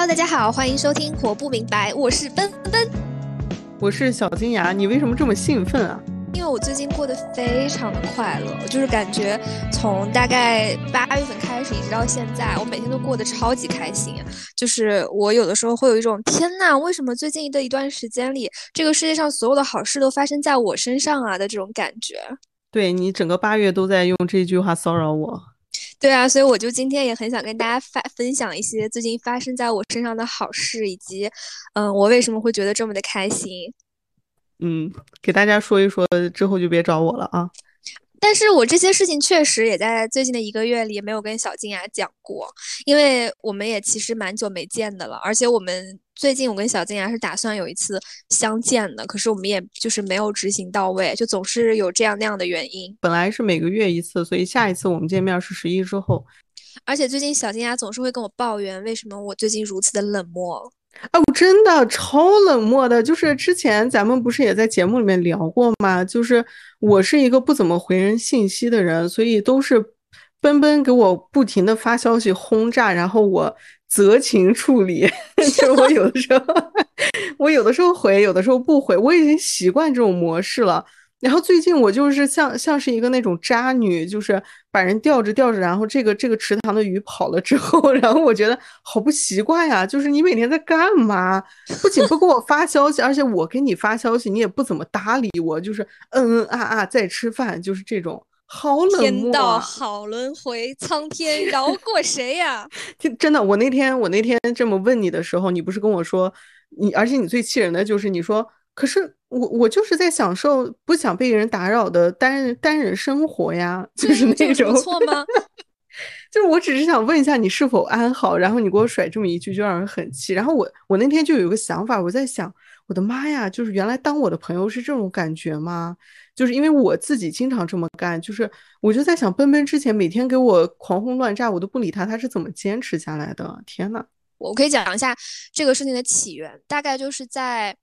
Hello，大家好，欢迎收听《活不明白》，我是奔奔，我是小金牙。你为什么这么兴奋啊？因为我最近过得非常的快乐，就是感觉从大概八月份开始一直到现在，我每天都过得超级开心。就是我有的时候会有一种天呐，为什么最近的一段时间里，这个世界上所有的好事都发生在我身上啊的这种感觉。对你整个八月都在用这句话骚扰我。对啊，所以我就今天也很想跟大家发分享一些最近发生在我身上的好事，以及嗯，我为什么会觉得这么的开心。嗯，给大家说一说，之后就别找我了啊。但是我这些事情确实也在最近的一个月里没有跟小静雅讲过，因为我们也其实蛮久没见的了，而且我们最近我跟小静雅是打算有一次相见的，可是我们也就是没有执行到位，就总是有这样那样的原因。本来是每个月一次，所以下一次我们见面是十一之后。而且最近小静雅总是会跟我抱怨，为什么我最近如此的冷漠。啊，我真的超冷漠的。就是之前咱们不是也在节目里面聊过吗？就是我是一个不怎么回人信息的人，所以都是奔奔给我不停的发消息轰炸，然后我择情处理。就是我有的时候，我有的时候回，有的时候不回，我已经习惯这种模式了。然后最近我就是像像是一个那种渣女，就是把人吊着吊着，然后这个这个池塘的鱼跑了之后，然后我觉得好不习惯呀。就是你每天在干嘛？不仅不给我发消息，而且我给你发消息，你也不怎么搭理我，就是嗯嗯啊啊在吃饭，就是这种好冷漠。天道好轮回，苍天饶过谁呀？真的，我那天我那天这么问你的时候，你不是跟我说你，而且你最气人的就是你说。可是我我就是在享受不想被人打扰的单人单人生活呀，就是那种错吗？就是我只是想问一下你是否安好，然后你给我甩这么一句，就让人很气。然后我我那天就有个想法，我在想，我的妈呀，就是原来当我的朋友是这种感觉吗？就是因为我自己经常这么干，就是我就在想，奔奔之前每天给我狂轰乱炸，我都不理他，他是怎么坚持下来的？天呐，我可以讲一下这个事情的起源，大概就是在。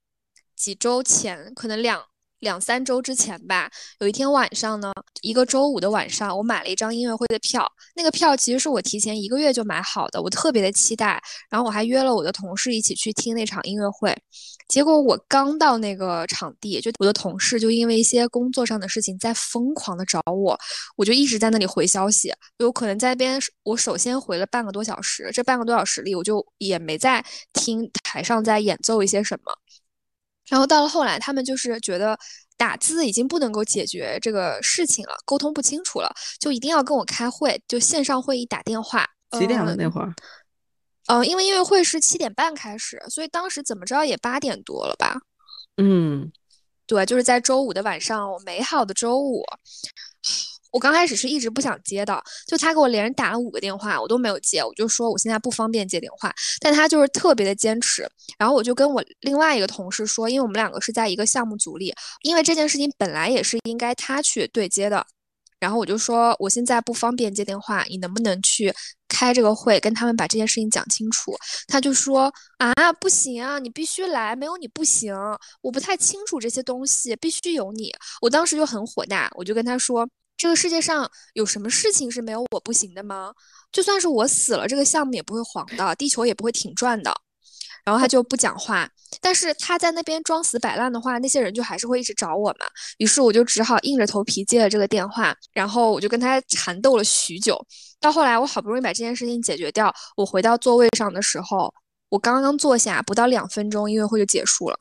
几周前，可能两两三周之前吧，有一天晚上呢，一个周五的晚上，我买了一张音乐会的票。那个票其实是我提前一个月就买好的，我特别的期待。然后我还约了我的同事一起去听那场音乐会。结果我刚到那个场地，就我的同事就因为一些工作上的事情在疯狂的找我，我就一直在那里回消息。有可能在那边，我首先回了半个多小时，这半个多小时里，我就也没在听台上在演奏一些什么。然后到了后来，他们就是觉得打字已经不能够解决这个事情了，沟通不清楚了，就一定要跟我开会，就线上会议打电话。几点了那会儿？嗯，因为音乐会是七点半开始，所以当时怎么着也八点多了吧？嗯，对，就是在周五的晚上，美好的周五。我刚开始是一直不想接的，就他给我连着打了五个电话，我都没有接，我就说我现在不方便接电话，但他就是特别的坚持，然后我就跟我另外一个同事说，因为我们两个是在一个项目组里，因为这件事情本来也是应该他去对接的，然后我就说我现在不方便接电话，你能不能去开这个会，跟他们把这件事情讲清楚？他就说啊，不行啊，你必须来，没有你不行，我不太清楚这些东西，必须有你。我当时就很火大，我就跟他说。这个世界上有什么事情是没有我不行的吗？就算是我死了，这个项目也不会黄的，地球也不会停转的。然后他就不讲话，但是他在那边装死摆烂的话，那些人就还是会一直找我嘛。于是我就只好硬着头皮接了这个电话，然后我就跟他缠斗了许久。到后来，我好不容易把这件事情解决掉，我回到座位上的时候，我刚刚坐下不到两分钟，音乐会就结束了，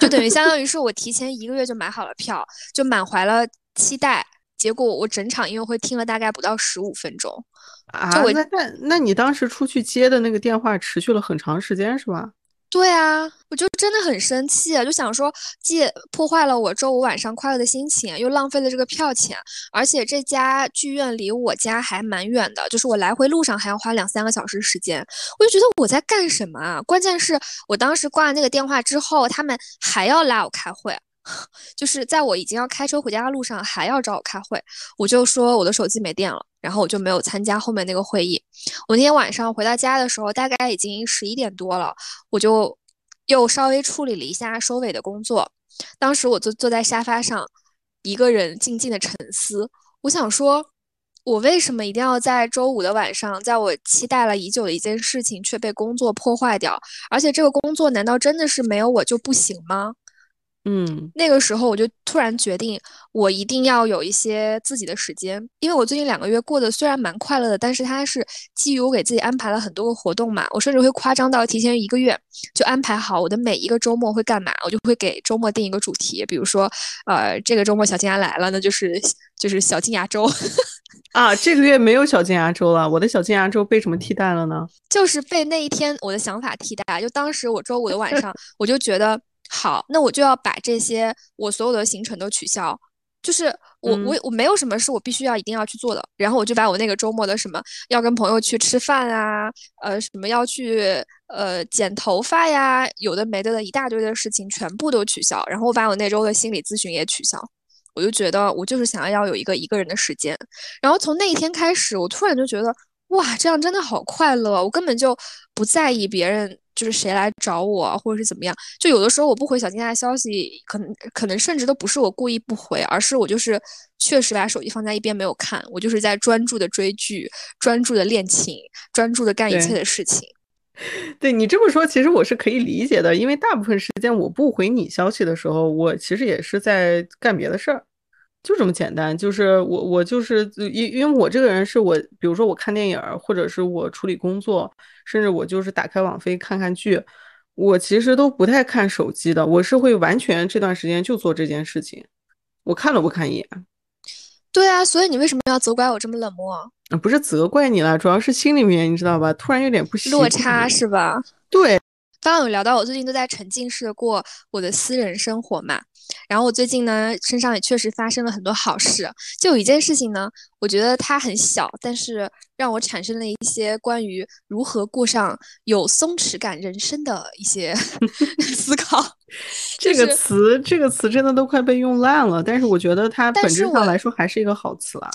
就等于相当于是我提前一个月就买好了票，就满怀了期待。结果我整场音乐会听了大概不到十五分钟，啊，那那那你当时出去接的那个电话持续了很长时间是吧？对啊，我就真的很生气，就想说既破坏了我周五晚上快乐的心情，又浪费了这个票钱，而且这家剧院离我家还蛮远的，就是我来回路上还要花两三个小时时间，我就觉得我在干什么啊？关键是我当时挂了那个电话之后，他们还要拉我开会。就是在我已经要开车回家的路上，还要找我开会，我就说我的手机没电了，然后我就没有参加后面那个会议。我那天晚上回到家的时候，大概已经十一点多了，我就又稍微处理了一下收尾的工作。当时我坐坐在沙发上，一个人静静的沉思。我想说，我为什么一定要在周五的晚上，在我期待了已久的一件事情却被工作破坏掉？而且这个工作难道真的是没有我就不行吗？嗯，那个时候我就突然决定，我一定要有一些自己的时间，因为我最近两个月过得虽然蛮快乐的，但是它是基于我给自己安排了很多个活动嘛，我甚至会夸张到提前一个月就安排好我的每一个周末会干嘛，我就会给周末定一个主题，比如说，呃，这个周末小金牙来了，那就是就是小金牙周 啊，这个月没有小金牙周了，我的小金牙周被什么替代了呢？就是被那一天我的想法替代，就当时我周五的晚上，我就觉得。好，那我就要把这些我所有的行程都取消，就是我我我没有什么是我必须要一定要去做的，然后我就把我那个周末的什么要跟朋友去吃饭啊，呃什么要去呃剪头发呀，有的没的的一大堆的事情全部都取消，然后我把我那周的心理咨询也取消，我就觉得我就是想要要有一个一个人的时间，然后从那一天开始，我突然就觉得哇，这样真的好快乐，我根本就不在意别人。就是谁来找我，或者是怎么样？就有的时候我不回小金的消息，可能可能甚至都不是我故意不回，而是我就是确实把手机放在一边没有看，我就是在专注的追剧，专注的练琴，专注的干一切的事情。对你这么说，其实我是可以理解的，因为大部分时间我不回你消息的时候，我其实也是在干别的事儿。就这么简单，就是我我就是因因为我这个人是我，比如说我看电影，或者是我处理工作，甚至我就是打开网飞看看剧，我其实都不太看手机的，我是会完全这段时间就做这件事情，我看都不看一眼。对啊，所以你为什么要责怪我这么冷漠？不是责怪你了，主要是心里面你知道吧，突然有点不落差是吧？对。刚刚有聊到我最近都在沉浸式的过我的私人生活嘛，然后我最近呢身上也确实发生了很多好事，就有一件事情呢，我觉得它很小，但是让我产生了一些关于如何过上有松弛感人生的一些 思考。这个词，这个词真的都快被用烂了，但是我觉得它本质上来说还是一个好词啊。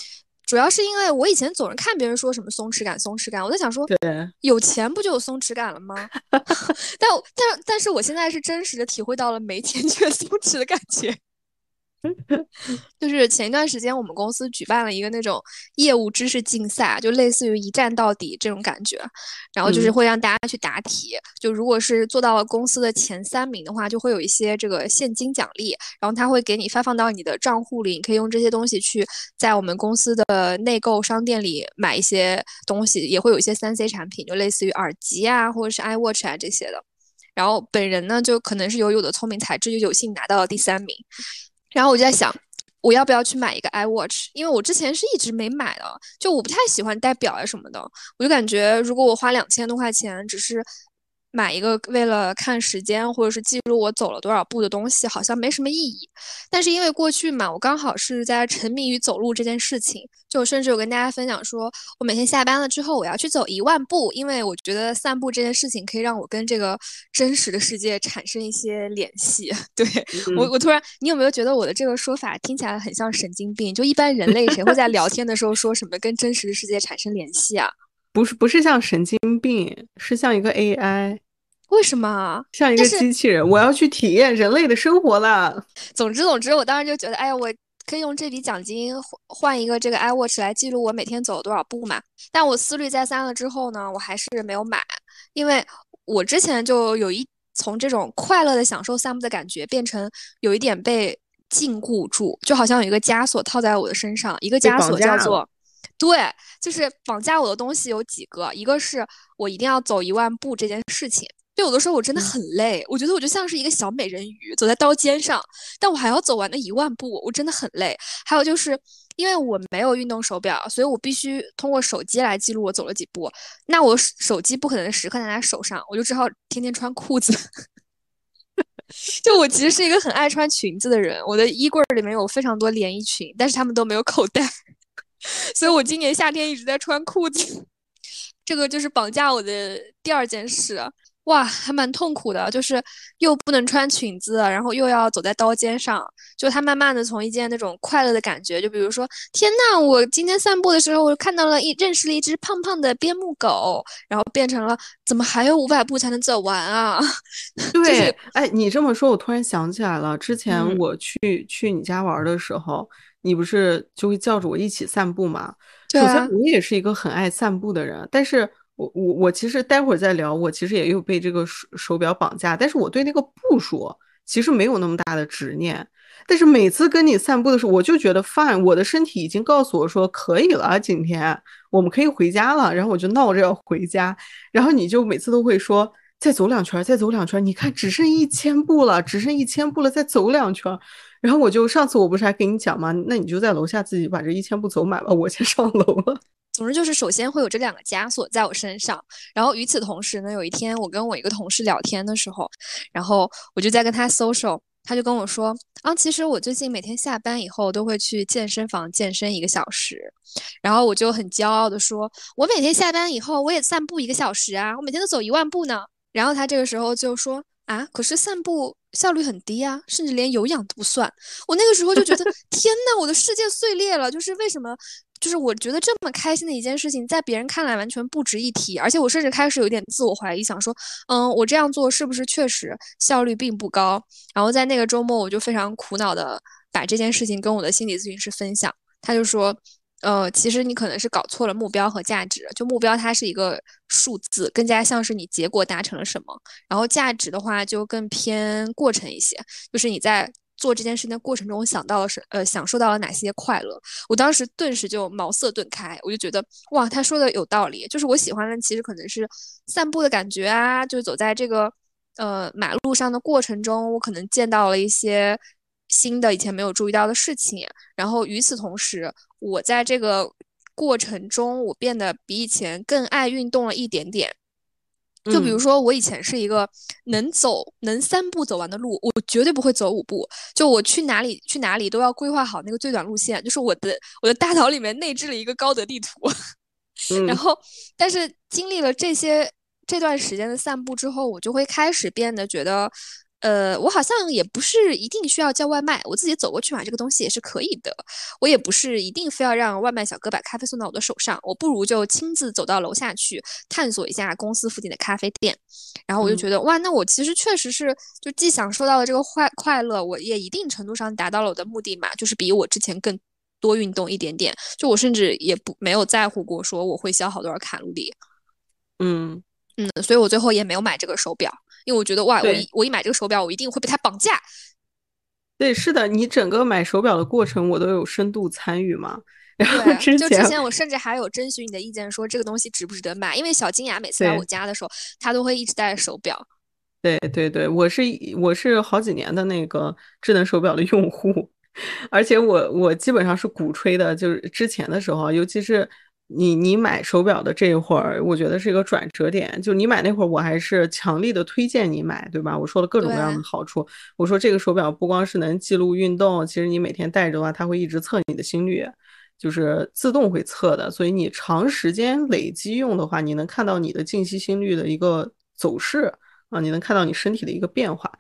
主要是因为我以前总是看别人说什么松弛感，松弛感，我在想说，有钱不就有松弛感了吗？但但但是我现在是真实的体会到了没钱却松弛的感觉。就是前一段时间，我们公司举办了一个那种业务知识竞赛，就类似于一站到底这种感觉。然后就是会让大家去答题，就如果是做到了公司的前三名的话，就会有一些这个现金奖励。然后他会给你发放到你的账户里，你可以用这些东西去在我们公司的内购商店里买一些东西，也会有一些三 C 产品，就类似于耳机啊，或者是 iWatch 啊这些的。然后本人呢，就可能是有有的聪明才智，就有幸拿到了第三名。然后我就在想，我要不要去买一个 iWatch？因为我之前是一直没买的，就我不太喜欢戴表啊什么的，我就感觉如果我花两千多块钱，只是。买一个为了看时间或者是记录我走了多少步的东西，好像没什么意义。但是因为过去嘛，我刚好是在沉迷于走路这件事情，就甚至有跟大家分享说，我每天下班了之后，我要去走一万步，因为我觉得散步这件事情可以让我跟这个真实的世界产生一些联系。对我，我突然，你有没有觉得我的这个说法听起来很像神经病？就一般人类谁会在聊天的时候说什么跟真实的世界产生联系啊？不是不是像神经病，是像一个 AI。为什么？像一个机器人，我要去体验人类的生活了。总之总之，我当时就觉得，哎呀，我可以用这笔奖金换换一个这个 iWatch 来记录我每天走了多少步嘛。但我思虑再三了之后呢，我还是没有买，因为我之前就有一从这种快乐的享受散步的感觉，变成有一点被禁锢住，就好像有一个枷锁套在我的身上，一个枷锁叫做。对，就是绑架我的东西有几个，一个是我一定要走一万步这件事情，就有的时候我真的很累，我觉得我就像是一个小美人鱼走在刀尖上，但我还要走完那一万步，我真的很累。还有就是因为我没有运动手表，所以我必须通过手机来记录我走了几步，那我手机不可能时刻拿在手上，我就只好天天穿裤子。就我其实是一个很爱穿裙子的人，我的衣柜里面有非常多连衣裙，但是他们都没有口袋。所以我今年夏天一直在穿裤子，这个就是绑架我的第二件事。哇，还蛮痛苦的，就是又不能穿裙子，然后又要走在刀尖上。就他慢慢的从一件那种快乐的感觉，就比如说，天呐，我今天散步的时候，我看到了一认识了一只胖胖的边牧狗，然后变成了怎么还有五百步才能走完啊？对，哎，你这么说，我突然想起来了，之前我去去你家玩的时候。你不是就会叫着我一起散步吗？首先，我也是一个很爱散步的人，但是我我我其实待会儿再聊，我其实也有被这个手手表绑架，但是我对那个步数其实没有那么大的执念。但是每次跟你散步的时候，我就觉得 fine，我的身体已经告诉我说可以了，今天我们可以回家了，然后我就闹着要回家，然后你就每次都会说再走两圈，再走两圈，你看只剩一千步了，只剩一千步了，再走两圈。然后我就上次我不是还跟你讲吗？那你就在楼下自己把这一千步走满吧，我先上楼了。总之就是，首先会有这两个枷锁在我身上，然后与此同时呢，有一天我跟我一个同事聊天的时候，然后我就在跟他 social，他就跟我说啊，其实我最近每天下班以后都会去健身房健身一个小时，然后我就很骄傲的说，我每天下班以后我也散步一个小时啊，我每天都走一万步呢。然后他这个时候就说啊，可是散步。效率很低啊，甚至连有氧都不算。我那个时候就觉得，天呐，我的世界碎裂了。就是为什么？就是我觉得这么开心的一件事情，在别人看来完全不值一提。而且我甚至开始有点自我怀疑，想说，嗯，我这样做是不是确实效率并不高？然后在那个周末，我就非常苦恼的把这件事情跟我的心理咨询师分享，他就说。呃，其实你可能是搞错了目标和价值。就目标它是一个数字，更加像是你结果达成了什么。然后价值的话就更偏过程一些，就是你在做这件事情的过程中我想到了什呃享受到了哪些快乐。我当时顿时就茅塞顿开，我就觉得哇，他说的有道理。就是我喜欢的其实可能是散步的感觉啊，就走在这个呃马路上的过程中，我可能见到了一些。新的以前没有注意到的事情，然后与此同时，我在这个过程中，我变得比以前更爱运动了一点点。就比如说，我以前是一个能走能三步走完的路，我绝对不会走五步。就我去哪里去哪里都要规划好那个最短路线，就是我的我的大脑里面内置了一个高德地图。然后，但是经历了这些这段时间的散步之后，我就会开始变得觉得。呃，我好像也不是一定需要叫外卖，我自己走过去买这个东西也是可以的。我也不是一定非要让外卖小哥把咖啡送到我的手上，我不如就亲自走到楼下去探索一下公司附近的咖啡店。然后我就觉得，哇，那我其实确实是就既享受到了这个快快乐，我也一定程度上达到了我的目的嘛，就是比我之前更多运动一点点。就我甚至也不没有在乎过说我会消耗多少卡路里。嗯嗯，所以我最后也没有买这个手表。因为我觉得哇，我一我一买这个手表，我一定会被它绑架。对，是的，你整个买手表的过程，我都有深度参与嘛。然后之前，就之前我甚至还有征询你的意见，说这个东西值不值得买。因为小金牙每次来我家的时候，她都会一直戴手表。对对对，我是我是好几年的那个智能手表的用户，而且我我基本上是鼓吹的，就是之前的时候，尤其是。你你买手表的这一会儿，我觉得是一个转折点。就你买那会儿，我还是强力的推荐你买，对吧？我说了各种各样的好处。我说这个手表不光是能记录运动，其实你每天戴着的话，它会一直测你的心率，就是自动会测的。所以你长时间累积用的话，你能看到你的静息心率的一个走势啊，你能看到你身体的一个变化。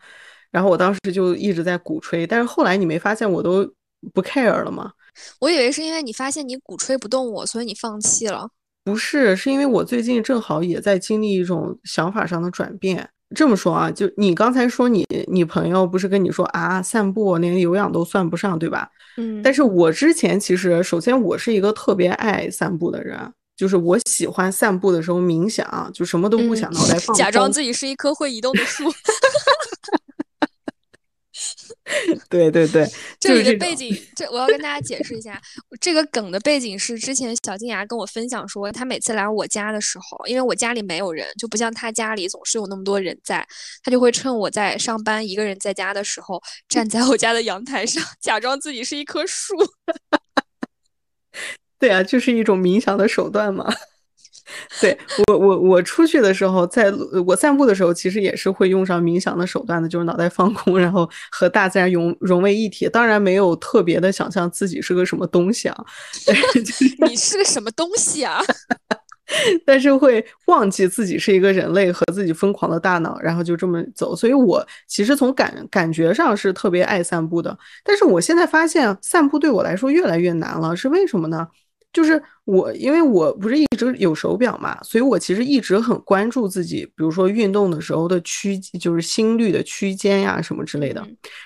然后我当时就一直在鼓吹，但是后来你没发现我都不 care 了吗？我以为是因为你发现你鼓吹不动我，所以你放弃了。不是，是因为我最近正好也在经历一种想法上的转变。这么说啊，就你刚才说你你朋友不是跟你说啊，散步连有氧都算不上，对吧？嗯。但是我之前其实，首先我是一个特别爱散步的人，就是我喜欢散步的时候冥想，就什么都不想，脑袋放假装自己是一棵会移动的树。对 对对，这里的背景，这我要跟大家解释一下，这个梗的背景是之前小金牙跟我分享说，他每次来我家的时候，因为我家里没有人，就不像他家里总是有那么多人在，他就会趁我在上班一个人在家的时候，站在我家的阳台上，假装自己是一棵树。对啊，就是一种冥想的手段嘛。对我，我我出去的时候，在我散步的时候，其实也是会用上冥想的手段的，就是脑袋放空，然后和大自然融融为一体。当然没有特别的想象自己是个什么东西啊，你是个什么东西啊？但是会忘记自己是一个人类和自己疯狂的大脑，然后就这么走。所以我其实从感感觉上是特别爱散步的，但是我现在发现散步对我来说越来越难了，是为什么呢？就是我，因为我不是一直有手表嘛，所以我其实一直很关注自己，比如说运动的时候的区，就是心率的区间呀什么之类的。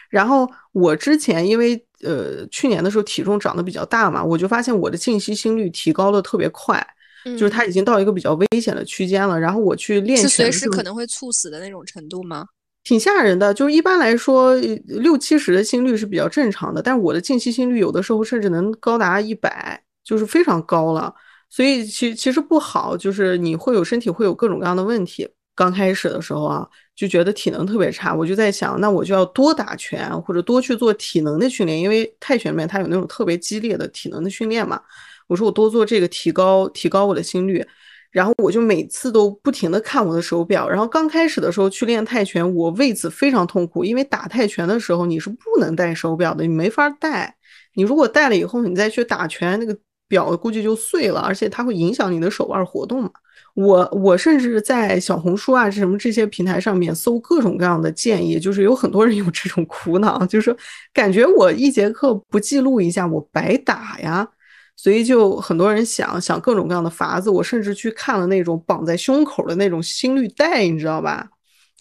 然后我之前因为呃去年的时候体重长得比较大嘛，我就发现我的静息心率提高的特别快，就是它已经到一个比较危险的区间了。然后我去练是随时可能会猝死的那种程度吗？挺吓人的，就是一般来说六七十的心率是比较正常的，但是我的静息心率有的时候甚至能高达一百。就是非常高了，所以其其实不好，就是你会有身体会有各种各样的问题。刚开始的时候啊，就觉得体能特别差，我就在想，那我就要多打拳或者多去做体能的训练，因为泰拳里面它有那种特别激烈的体能的训练嘛。我说我多做这个，提高提高我的心率。然后我就每次都不停的看我的手表。然后刚开始的时候去练泰拳，我为此非常痛苦，因为打泰拳的时候你是不能戴手表的，你没法戴。你如果戴了以后，你再去打拳那个。表估计就碎了，而且它会影响你的手腕活动嘛。我我甚至在小红书啊什么这些平台上面搜各种各样的建议，就是有很多人有这种苦恼，就是感觉我一节课不记录一下我白打呀，所以就很多人想想各种各样的法子。我甚至去看了那种绑在胸口的那种心率带，你知道吧？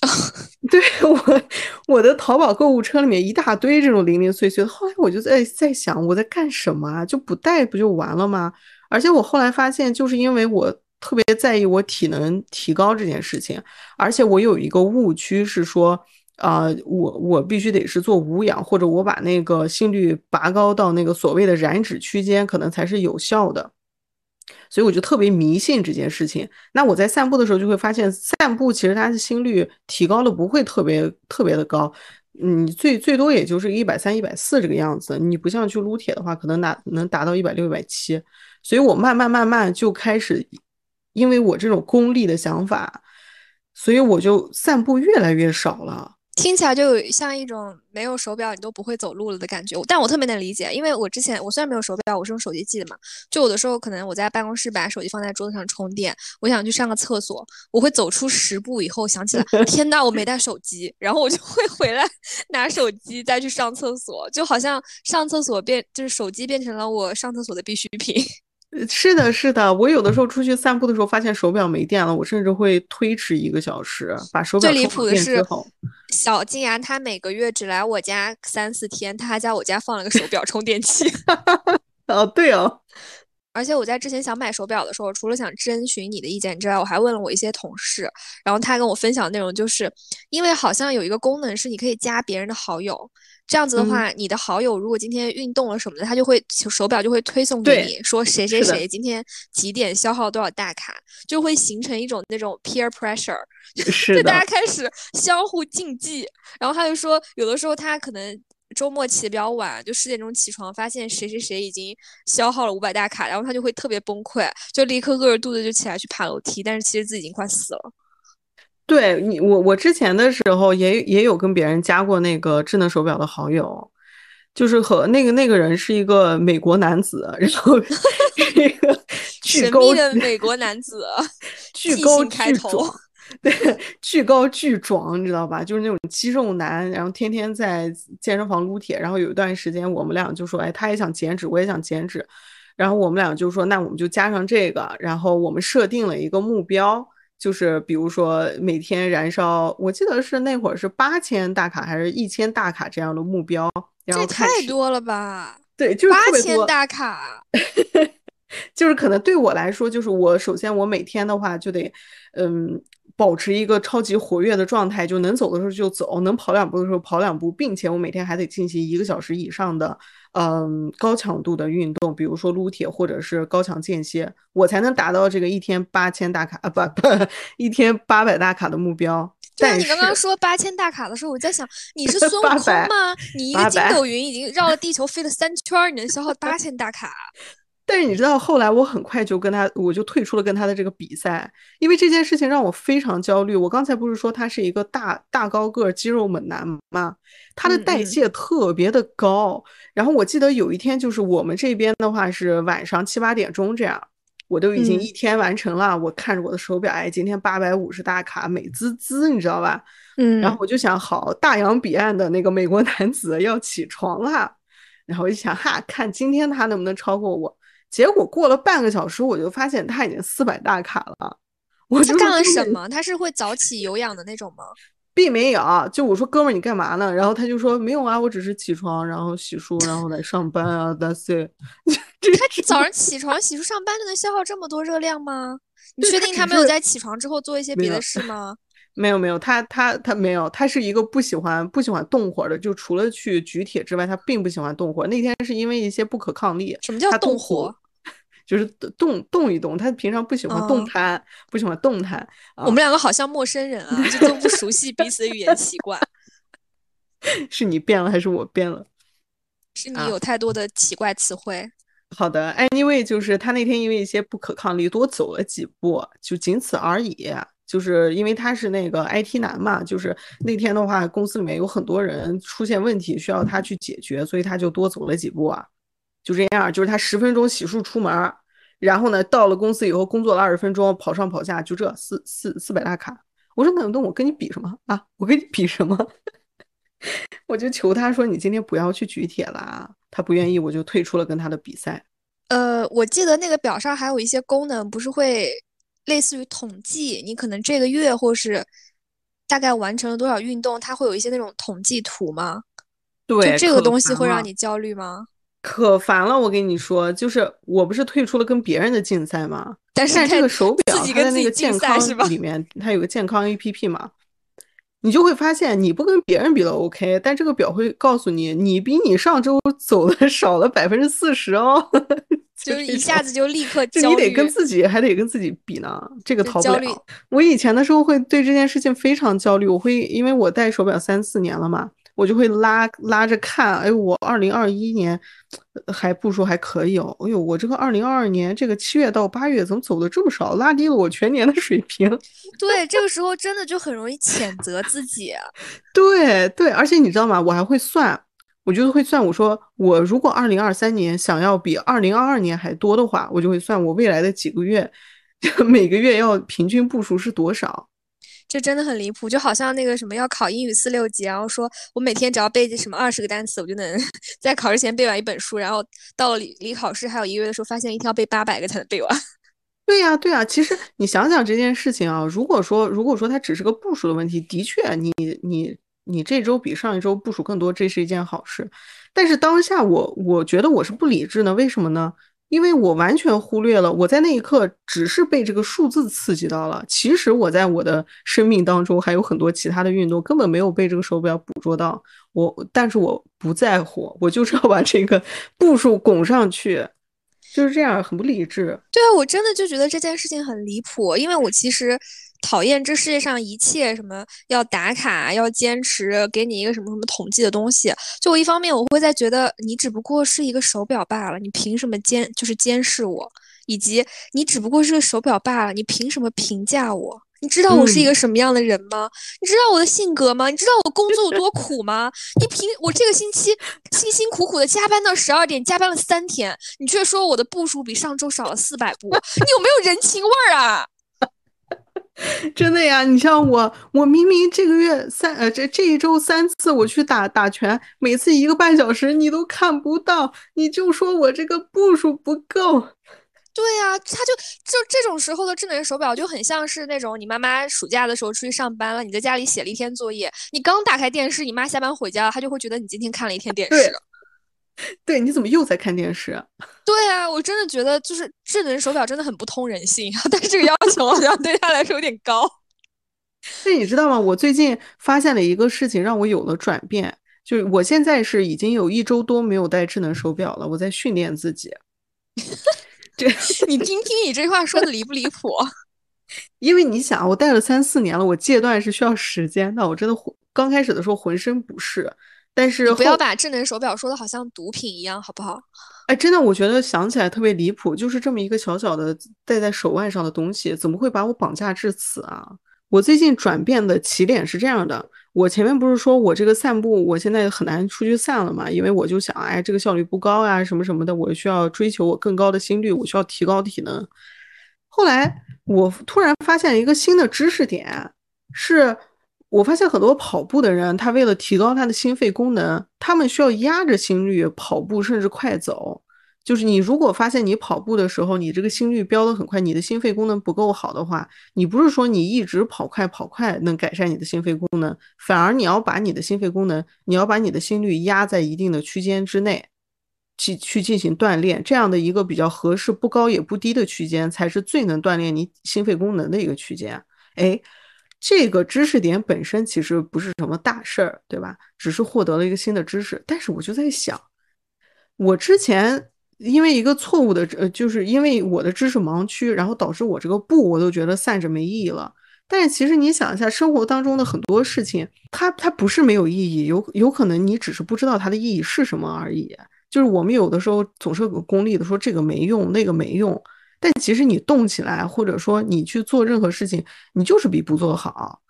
对我，我的淘宝购物车里面一大堆这种零零碎碎的。后来我就在在想，我在干什么啊？就不带不就完了吗？而且我后来发现，就是因为我特别在意我体能提高这件事情，而且我有一个误区是说，啊，我我必须得是做无氧，或者我把那个心率拔高到那个所谓的燃脂区间，可能才是有效的。所以我就特别迷信这件事情。那我在散步的时候就会发现，散步其实它的心率提高的不会特别特别的高，嗯，最最多也就是一百三、一百四这个样子。你不像去撸铁的话，可能达能达到一百六、一百七。所以我慢慢慢慢就开始，因为我这种功利的想法，所以我就散步越来越少了。听起来就像一种没有手表你都不会走路了的感觉，但我特别能理解，因为我之前我虽然没有手表，我是用手机记的嘛，就有的时候可能我在办公室把手机放在桌子上充电，我想去上个厕所，我会走出十步以后想起来，天呐，我没带手机，然后我就会回来 拿手机再去上厕所，就好像上厕所变就是手机变成了我上厕所的必需品。是的，是的，我有的时候出去散步的时候，发现手表没电了，我甚至会推迟一个小时把手表最离谱的是，小静啊他每个月只来我家三四天，他还在我家放了个手表充电器。哦，对哦。而且我在之前想买手表的时候，除了想征询你的意见之外，我还问了我一些同事，然后他跟我分享的内容就是，因为好像有一个功能是你可以加别人的好友，这样子的话，你的好友如果今天运动了什么的，他就会手表就会推送给你，说谁谁谁今天几点消耗多少大卡，就会形成一种那种 peer pressure，就大家开始相互竞技。然后他就说，有的时候他可能。周末起的比较晚，就十点钟起床，发现谁谁谁已经消耗了五百大卡，然后他就会特别崩溃，就立刻饿着肚子就起来去爬楼梯，但是其实自己已经快死了。对你，我我之前的时候也也有跟别人加过那个智能手表的好友，就是和那个那个人是一个美国男子，然后 那个神秘的美国男子，巨高巨壮。对，巨高巨壮，你知道吧？就是那种肌肉男，然后天天在健身房撸铁。然后有一段时间，我们俩就说，哎，他也想减脂，我也想减脂。然后我们俩就说，那我们就加上这个。然后我们设定了一个目标，就是比如说每天燃烧，我记得是那会儿是八千大卡还是一千大卡这样的目标。这太多了吧？对，就是八千大卡。就是可能对我来说，就是我首先我每天的话就得，嗯。保持一个超级活跃的状态，就能走的时候就走，能跑两步的时候跑两步，并且我每天还得进行一个小时以上的，嗯，高强度的运动，比如说撸铁或者是高强间歇，我才能达到这个一天八千大卡啊，不不，一天八百大卡的目标。对，你刚刚说八千大卡的时候，我在想，你是 孙悟空吗？你一个筋斗云已经绕了地球飞了三圈，你能消耗八千大卡？但是你知道，后来我很快就跟他，我就退出了跟他的这个比赛，因为这件事情让我非常焦虑。我刚才不是说他是一个大大高个肌肉猛男吗？他的代谢特别的高。然后我记得有一天，就是我们这边的话是晚上七八点钟这样，我都已经一天完成了。我看着我的手表，哎，今天八百五十大卡，美滋滋，你知道吧？嗯。然后我就想，好，大洋彼岸的那个美国男子要起床了。然后我就想，哈，看今天他能不能超过我。结果过了半个小时，我就发现他已经四百大卡了。我他干了什么？他是会早起有氧的那种吗？并没有，就我说哥们儿你干嘛呢？然后他就说没有啊，我只是起床，然后洗漱，然后来上班啊。That's it。他早上起床洗漱上班就能消耗这么多热量吗？你确定他没有在起床之后做一些别的事吗？没有没有，他他他没有，他是一个不喜欢不喜欢动活的，就除了去举铁之外，他并不喜欢动活。那天是因为一些不可抗力。什么叫动活？就是动动一动，他平常不喜欢动弹，不喜欢动弹。我们两个好像陌生人啊，就都不熟悉彼此的语言习惯。是你变了还是我变了？是你有太多的奇怪词汇。好的，Anyway，就是他那天因为一些不可抗力多走了几步，就仅此而已。就是因为他是那个 IT 男嘛，就是那天的话，公司里面有很多人出现问题需要他去解决，所以他就多走了几步啊。就这样，就是他十分钟洗漱出门，然后呢，到了公司以后工作了二十分钟，跑上跑下，就这四四四百大卡。我说那那我跟你比什么啊？我跟你比什么？我就求他说你今天不要去举铁了，他不愿意，我就退出了跟他的比赛。呃，我记得那个表上还有一些功能，不是会。类似于统计，你可能这个月或是大概完成了多少运动，它会有一些那种统计图吗？对，这个东西会让你焦虑吗？可烦了，我跟你说，就是我不是退出了跟别人的竞赛吗？但是这个手表它在那个健康里面，它有个健康 APP 嘛，你就会发现你不跟别人比了 OK，但这个表会告诉你，你比你上周走的 少了百分之四十哦。就是一下子就立刻就你得跟自己还得跟自己比呢，这个逃不了。我以前的时候会对这件事情非常焦虑，我会因为我戴手表三四年了嘛，我就会拉拉着看，哎，我二零二一年还步数还可以哦，哎呦，我这个二零二二年这个七月到八月怎么走的这么少，拉低了我全年的水平。对，这个时候真的就很容易谴责自己。对对，而且你知道吗？我还会算。我就会算，我说我如果二零二三年想要比二零二二年还多的话，我就会算我未来的几个月，每个月要平均步数是多少。这真的很离谱，就好像那个什么要考英语四六级，然后说我每天只要背什么二十个单词，我就能 在考试前背完一本书，然后到了离离考试还有一个月的时候，发现一天要背八百个才能背完。对呀，对呀，其实你想想这件事情啊，如果说如果说它只是个部署的问题，的确，你你。你这周比上一周部署更多，这是一件好事。但是当下我我觉得我是不理智的，为什么呢？因为我完全忽略了，我在那一刻只是被这个数字刺激到了。其实我在我的生命当中还有很多其他的运动，根本没有被这个手表捕捉到。我，但是我不在乎，我就是要把这个步数拱上去，就是这样，很不理智。对啊，我真的就觉得这件事情很离谱，因为我其实。讨厌这世界上一切什么要打卡、要坚持，给你一个什么什么统计的东西。就我一方面，我会在觉得你只不过是一个手表罢了，你凭什么监就是监视我？以及你只不过是个手表罢了，你凭什么评价我？你知道我是一个什么样的人吗？你知道我的性格吗？你知道我工作有多苦吗？你凭我这个星期辛辛苦苦的加班到十二点，加班了三天，你却说我的步数比上周少了四百步，你有没有人情味儿啊？真的呀，你像我，我明明这个月三呃这这一周三次我去打打拳，每次一个半小时，你都看不到，你就说我这个步数不够。对呀，他就就这种时候的智能手表就很像是那种你妈妈暑假的时候出去上班了，你在家里写了一天作业，你刚打开电视，你妈下班回家，她就会觉得你今天看了一天电视。对，你怎么又在看电视？对啊，我真的觉得就是智能手表真的很不通人性，但是这个要求好像对他来说有点高。那你知道吗？我最近发现了一个事情，让我有了转变，就是我现在是已经有一周多没有戴智能手表了，我在训练自己。这你听听你这话说的离不离谱？因为你想，我戴了三四年了，我戒断是需要时间的，我真的刚开始的时候浑身不适。但是不要把智能手表说的好像毒品一样，好不好？哎，真的，我觉得想起来特别离谱，就是这么一个小小的戴在手腕上的东西，怎么会把我绑架至此啊？我最近转变的起点是这样的，我前面不是说我这个散步，我现在很难出去散了嘛，因为我就想，哎，这个效率不高呀，什么什么的，我需要追求我更高的心率，我需要提高体能。后来我突然发现一个新的知识点是。我发现很多跑步的人，他为了提高他的心肺功能，他们需要压着心率跑步，甚至快走。就是你如果发现你跑步的时候，你这个心率飙得很快，你的心肺功能不够好的话，你不是说你一直跑快跑快能改善你的心肺功能，反而你要把你的心肺功能，你要把你的心率压在一定的区间之内，去去进行锻炼，这样的一个比较合适、不高也不低的区间，才是最能锻炼你心肺功能的一个区间。哎，这个知识点本身其实不是什么大事儿，对吧？只是获得了一个新的知识，但是我就在想，我之前。因为一个错误的，呃，就是因为我的知识盲区，然后导致我这个步我都觉得散着没意义了。但是其实你想一下，生活当中的很多事情，它它不是没有意义，有有可能你只是不知道它的意义是什么而已。就是我们有的时候总是功利的说这个没用，那个没用，但其实你动起来，或者说你去做任何事情，你就是比不做好。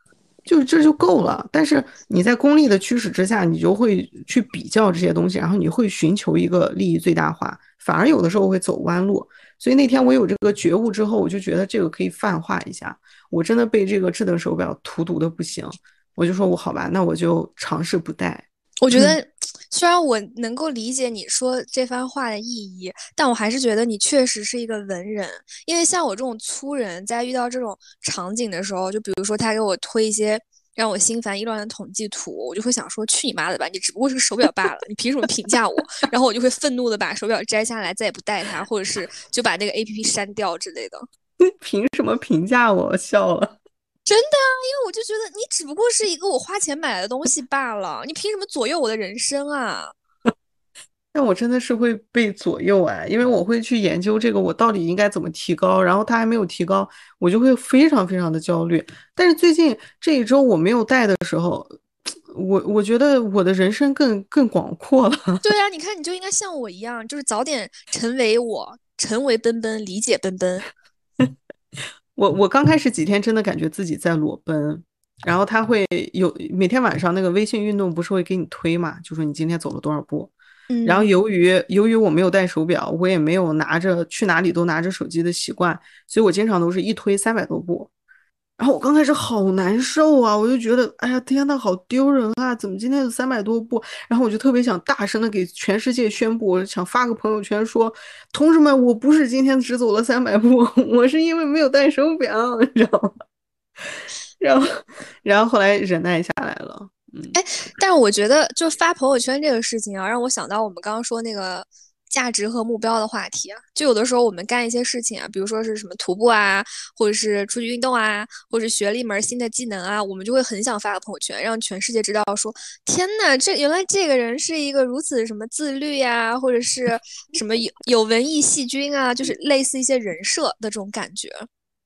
就这就够了，但是你在功利的驱使之下，你就会去比较这些东西，然后你会寻求一个利益最大化，反而有的时候会走弯路。所以那天我有这个觉悟之后，我就觉得这个可以泛化一下。我真的被这个智能手表荼毒的不行，我就说我好吧，那我就尝试不戴。我觉得。虽然我能够理解你说这番话的意义，但我还是觉得你确实是一个文人。因为像我这种粗人，在遇到这种场景的时候，就比如说他给我推一些让我心烦意乱的统计图，我就会想说：去你妈的吧！你只不过是个手表罢了，你凭什么评价我？然后我就会愤怒的把手表摘下来，再也不戴它，或者是就把那个 A P P 删掉之类的。你 凭什么评价我？笑了。真的啊，因为我就觉得你只不过是一个我花钱买的东西罢了，你凭什么左右我的人生啊？但我真的是会被左右哎，因为我会去研究这个，我到底应该怎么提高，然后他还没有提高，我就会非常非常的焦虑。但是最近这一周我没有带的时候，我我觉得我的人生更更广阔了。对啊，你看你就应该像我一样，就是早点成为我，成为奔奔，理解奔奔。我我刚开始几天真的感觉自己在裸奔，然后他会有每天晚上那个微信运动不是会给你推嘛，就说你今天走了多少步。嗯，然后由于由于我没有戴手表，我也没有拿着去哪里都拿着手机的习惯，所以我经常都是一推三百多步。然后我刚开始好难受啊，我就觉得，哎呀，天呐，好丢人啊！怎么今天有三百多步？然后我就特别想大声的给全世界宣布，我想发个朋友圈说，同志们，我不是今天只走了三百步，我是因为没有戴手表，你知道吗？然后，然后后来忍耐下来了。嗯，哎，但是我觉得就发朋友圈这个事情啊，让我想到我们刚刚说那个。价值和目标的话题啊，就有的时候我们干一些事情啊，比如说是什么徒步啊，或者是出去运动啊，或者学了一门新的技能啊，我们就会很想发个朋友圈，让全世界知道，说天呐，这原来这个人是一个如此什么自律呀，或者是 什么有有文艺细菌啊，就是类似一些人设的这种感觉。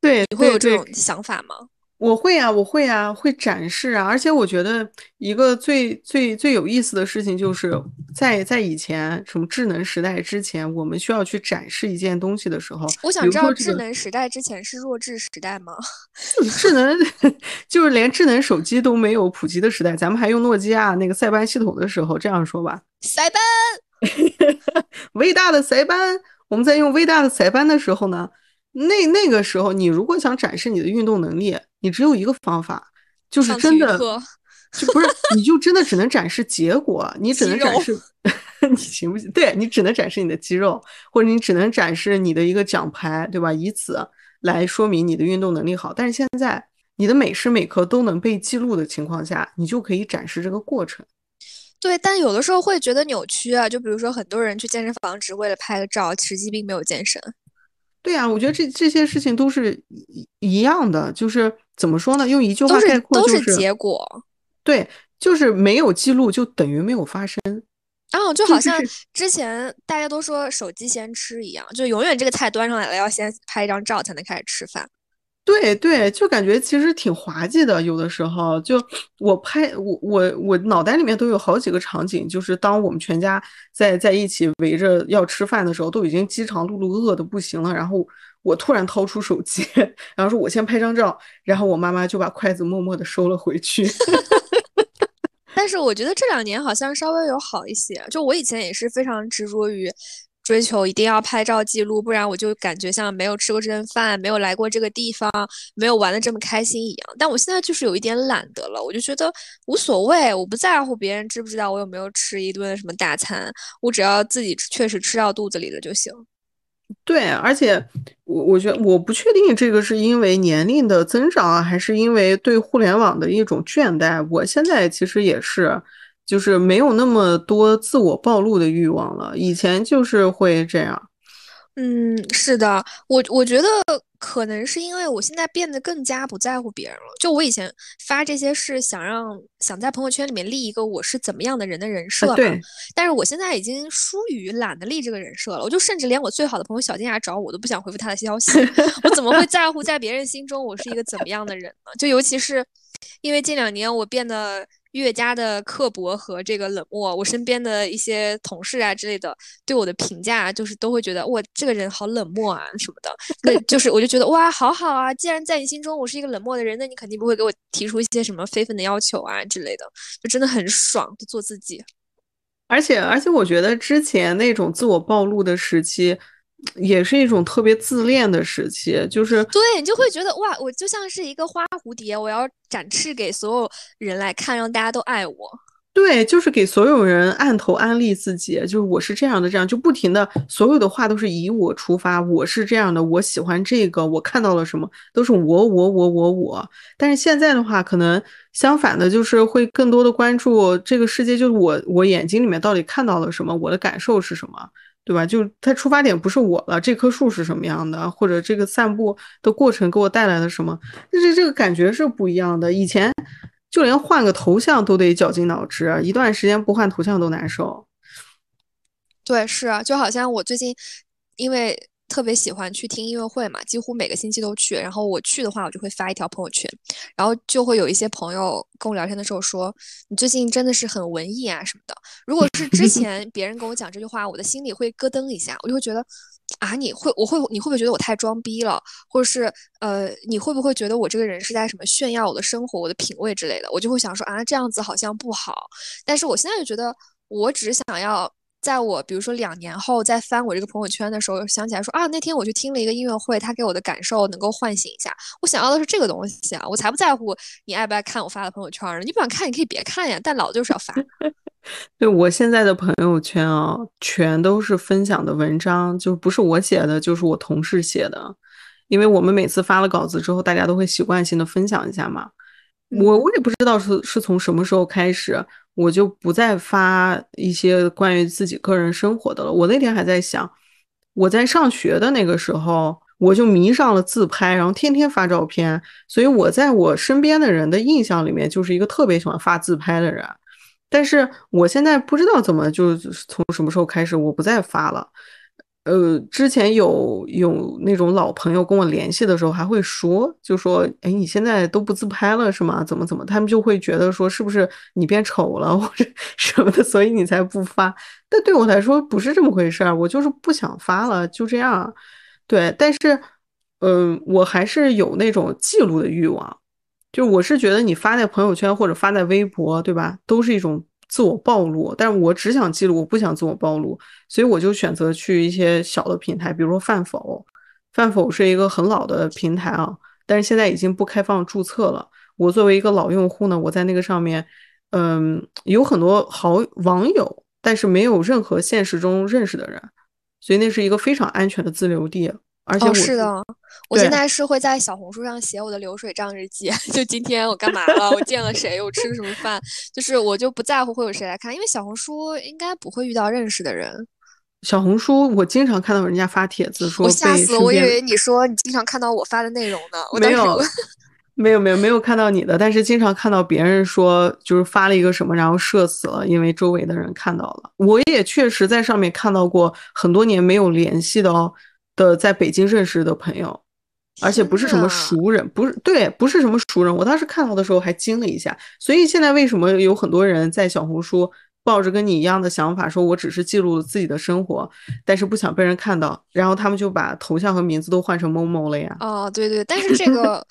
对，你会有这种想法吗？我会啊，我会啊，会展示啊，而且我觉得一个最最最有意思的事情，就是在在以前什么智能时代之前，我们需要去展示一件东西的时候，我想知道智能时代之前是弱智时代吗？智能，就是连智能手机都没有普及的时代，咱们还用诺基亚那个塞班系统的时候，这样说吧，塞班，伟大的塞班，我们在用伟大的塞班的时候呢，那那个时候，你如果想展示你的运动能力。你只有一个方法，就是真的，就不是，你就真的只能展示结果，你只能展示，你行不行？对你只能展示你的肌肉，或者你只能展示你的一个奖牌，对吧？以此来说明你的运动能力好。但是现在，你的每时每刻都能被记录的情况下，你就可以展示这个过程。对，但有的时候会觉得扭曲啊，就比如说很多人去健身房只为了拍个照，实际并没有健身。对啊，我觉得这这些事情都是一一样的，就是怎么说呢？用一句话概括，就是结果。对，就是没有记录就等于没有发生。哦，就好像之前大家都说手机先吃一样，就永远这个菜端上来了要先拍一张照才能开始吃饭。对对，就感觉其实挺滑稽的。有的时候，就我拍我我我脑袋里面都有好几个场景，就是当我们全家在在一起围着要吃饭的时候，都已经饥肠辘辘、饿的不行了。然后我突然掏出手机，然后说我先拍张照，然后我妈妈就把筷子默默的收了回去。但是我觉得这两年好像稍微有好一些。就我以前也是非常执着于。追求一定要拍照记录，不然我就感觉像没有吃过这顿饭，没有来过这个地方，没有玩的这么开心一样。但我现在就是有一点懒得了，我就觉得无所谓，我不在乎别人知不知道我有没有吃一顿什么大餐，我只要自己确实吃到肚子里了就行。对，而且我我觉得我不确定这个是因为年龄的增长，还是因为对互联网的一种倦怠。我现在其实也是。就是没有那么多自我暴露的欲望了，以前就是会这样。嗯，是的，我我觉得可能是因为我现在变得更加不在乎别人了。就我以前发这些是想让想在朋友圈里面立一个我是怎么样的人的人设，对。但是我现在已经疏于懒得立这个人设了，我就甚至连我最好的朋友小金牙找我，我都不想回复他的消息。我怎么会在乎在别人心中我是一个怎么样的人呢？就尤其是因为近两年我变得。越加的刻薄和这个冷漠，我身边的一些同事啊之类的对我的评价，就是都会觉得我这个人好冷漠啊什么的。那就是我就觉得哇，好好啊，既然在你心中我是一个冷漠的人，那你肯定不会给我提出一些什么非分的要求啊之类的，就真的很爽，就做自己。而且而且，我觉得之前那种自我暴露的时期。也是一种特别自恋的时期，就是对你就会觉得哇，我就像是一个花蝴蝶，我要展翅给所有人来看，让大家都爱我。对，就是给所有人按头安利自己，就是我是这样的，这样就不停的，所有的话都是以我出发，我是这样的，我喜欢这个，我看到了什么，都是我我我我我。但是现在的话，可能相反的，就是会更多的关注这个世界，就是我我眼睛里面到底看到了什么，我的感受是什么。对吧？就他出发点不是我了，这棵树是什么样的，或者这个散步的过程给我带来了什么？这这个感觉是不一样的。以前就连换个头像都得绞尽脑汁，一段时间不换头像都难受。对，是啊，就好像我最近因为。特别喜欢去听音乐会嘛，几乎每个星期都去。然后我去的话，我就会发一条朋友圈，然后就会有一些朋友跟我聊天的时候说：“你最近真的是很文艺啊什么的。”如果是之 前别人跟我讲这句话，我的心里会咯噔一下，我就会觉得啊，你会我会你会不会觉得我太装逼了，或者是呃，你会不会觉得我这个人是在什么炫耀我的生活、我的品味之类的？我就会想说啊，这样子好像不好。但是我现在就觉得，我只想要。在我比如说两年后再翻我这个朋友圈的时候，想起来说啊，那天我去听了一个音乐会，他给我的感受能够唤醒一下。我想要的是这个东西啊，我才不在乎你爱不爱看我发的朋友圈呢。你不想看，你可以别看呀，但老就是要发。对我现在的朋友圈啊，全都是分享的文章，就不是我写的，就是我同事写的。因为我们每次发了稿子之后，大家都会习惯性的分享一下嘛。我我也不知道是是从什么时候开始。我就不再发一些关于自己个人生活的了。我那天还在想，我在上学的那个时候，我就迷上了自拍，然后天天发照片。所以我在我身边的人的印象里面，就是一个特别喜欢发自拍的人。但是我现在不知道怎么，就从什么时候开始，我不再发了。呃，之前有有那种老朋友跟我联系的时候，还会说，就说，哎，你现在都不自拍了是吗？怎么怎么？他们就会觉得说，是不是你变丑了 或者什么的，所以你才不发？但对我来说不是这么回事儿，我就是不想发了，就这样。对，但是，嗯，我还是有那种记录的欲望，就我是觉得你发在朋友圈或者发在微博，对吧，都是一种。自我暴露，但是我只想记录，我不想自我暴露，所以我就选择去一些小的平台，比如说饭否。饭否是一个很老的平台啊，但是现在已经不开放注册了。我作为一个老用户呢，我在那个上面，嗯，有很多好网友，但是没有任何现实中认识的人，所以那是一个非常安全的自留地。而且是的，我现在是会在小红书上写我的流水账日记，就今天我干嘛了，我见了谁，我吃了什么饭，就是我就不在乎会有谁来看，因为小红书应该不会遇到认识的人。小红书我经常看到人家发帖子说，我吓死了，我以为你说你经常看到我发的内容呢，我没有，没有，没有，没有看到你的，但是经常看到别人说就是发了一个什么，然后社死了，因为周围的人看到了。我也确实在上面看到过很多年没有联系的哦。的在北京认识的朋友，而且不是什么熟人，不是对，不是什么熟人。我当时看到的时候还惊了一下。所以现在为什么有很多人在小红书抱着跟你一样的想法，说我只是记录自己的生活，但是不想被人看到，然后他们就把头像和名字都换成某某了呀？哦，对对，但是这个，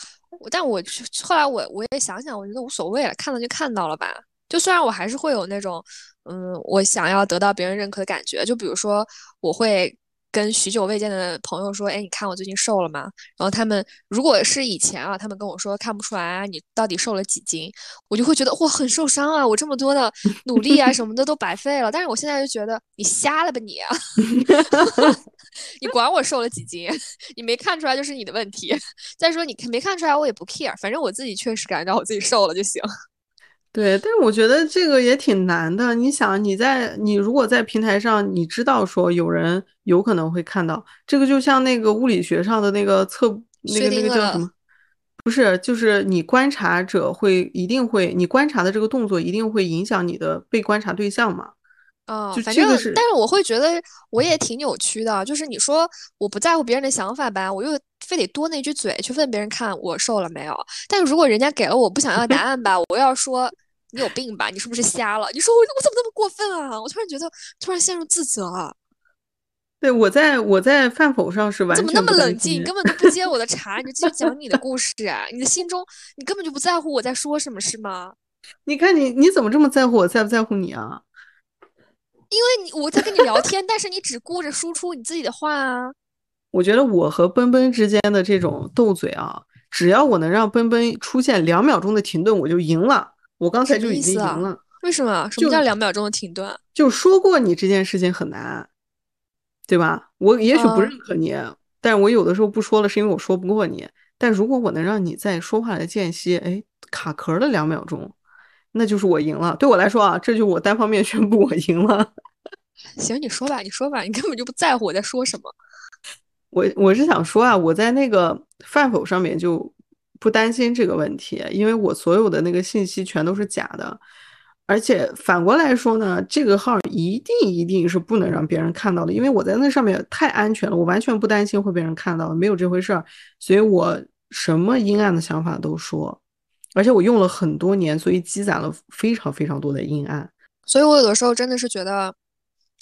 但我后来我我也想想，我觉得无所谓了，看到就看到了吧。就虽然我还是会有那种。嗯，我想要得到别人认可的感觉。就比如说，我会。跟许久未见的朋友说：“哎，你看我最近瘦了吗？”然后他们如果是以前啊，他们跟我说看不出来啊，你到底瘦了几斤，我就会觉得哇很受伤啊，我这么多的努力啊什么的都白费了。但是我现在就觉得你瞎了吧你，你管我瘦了几斤，你没看出来就是你的问题。再说你没看出来我也不 care，反正我自己确实感觉到我自己瘦了就行。对，但是我觉得这个也挺难的。你想，你在你如果在平台上，你知道说有人有可能会看到这个，就像那个物理学上的那个测那个那个叫什么？不是，就是你观察者会一定会，你观察的这个动作一定会影响你的被观察对象嘛？哦，反正但是我会觉得我也挺扭曲的，就是你说我不在乎别人的想法吧，我又非得多那句嘴去问别人看我瘦了没有。但是如果人家给了我不想要答案吧，我要说。你有病吧？你是不是瞎了？你说我我怎么那么过分啊？我突然觉得突然陷入自责了。对我在我在饭否上是完全怎么那么冷静？你根本就不接我的茬，你就继续讲你的故事啊！你的心中你根本就不在乎我在说什么，是吗？你看你你怎么这么在乎我在不在乎你啊？因为你我在跟你聊天，但是你只顾着输出你自己的话啊。我觉得我和奔奔之间的这种斗嘴啊，只要我能让奔奔出现两秒钟的停顿，我就赢了。我刚才就已经赢了，为什么？什么叫两秒钟的停顿？就说过你这件事情很难，对吧？我也许不认可你，但是我有的时候不说了，是因为我说不过你。但如果我能让你在说话的间隙，哎，卡壳了两秒钟，那就是我赢了。对我来说啊，这就我单方面宣布我赢了。行，你说吧，你说吧，你根本就不在乎我在说什么。我我是想说啊，我在那个饭否上面就。不担心这个问题，因为我所有的那个信息全都是假的，而且反过来说呢，这个号一定一定是不能让别人看到的，因为我在那上面太安全了，我完全不担心会被人看到，没有这回事儿，所以我什么阴暗的想法都说，而且我用了很多年，所以积攒了非常非常多的阴暗，所以我有的时候真的是觉得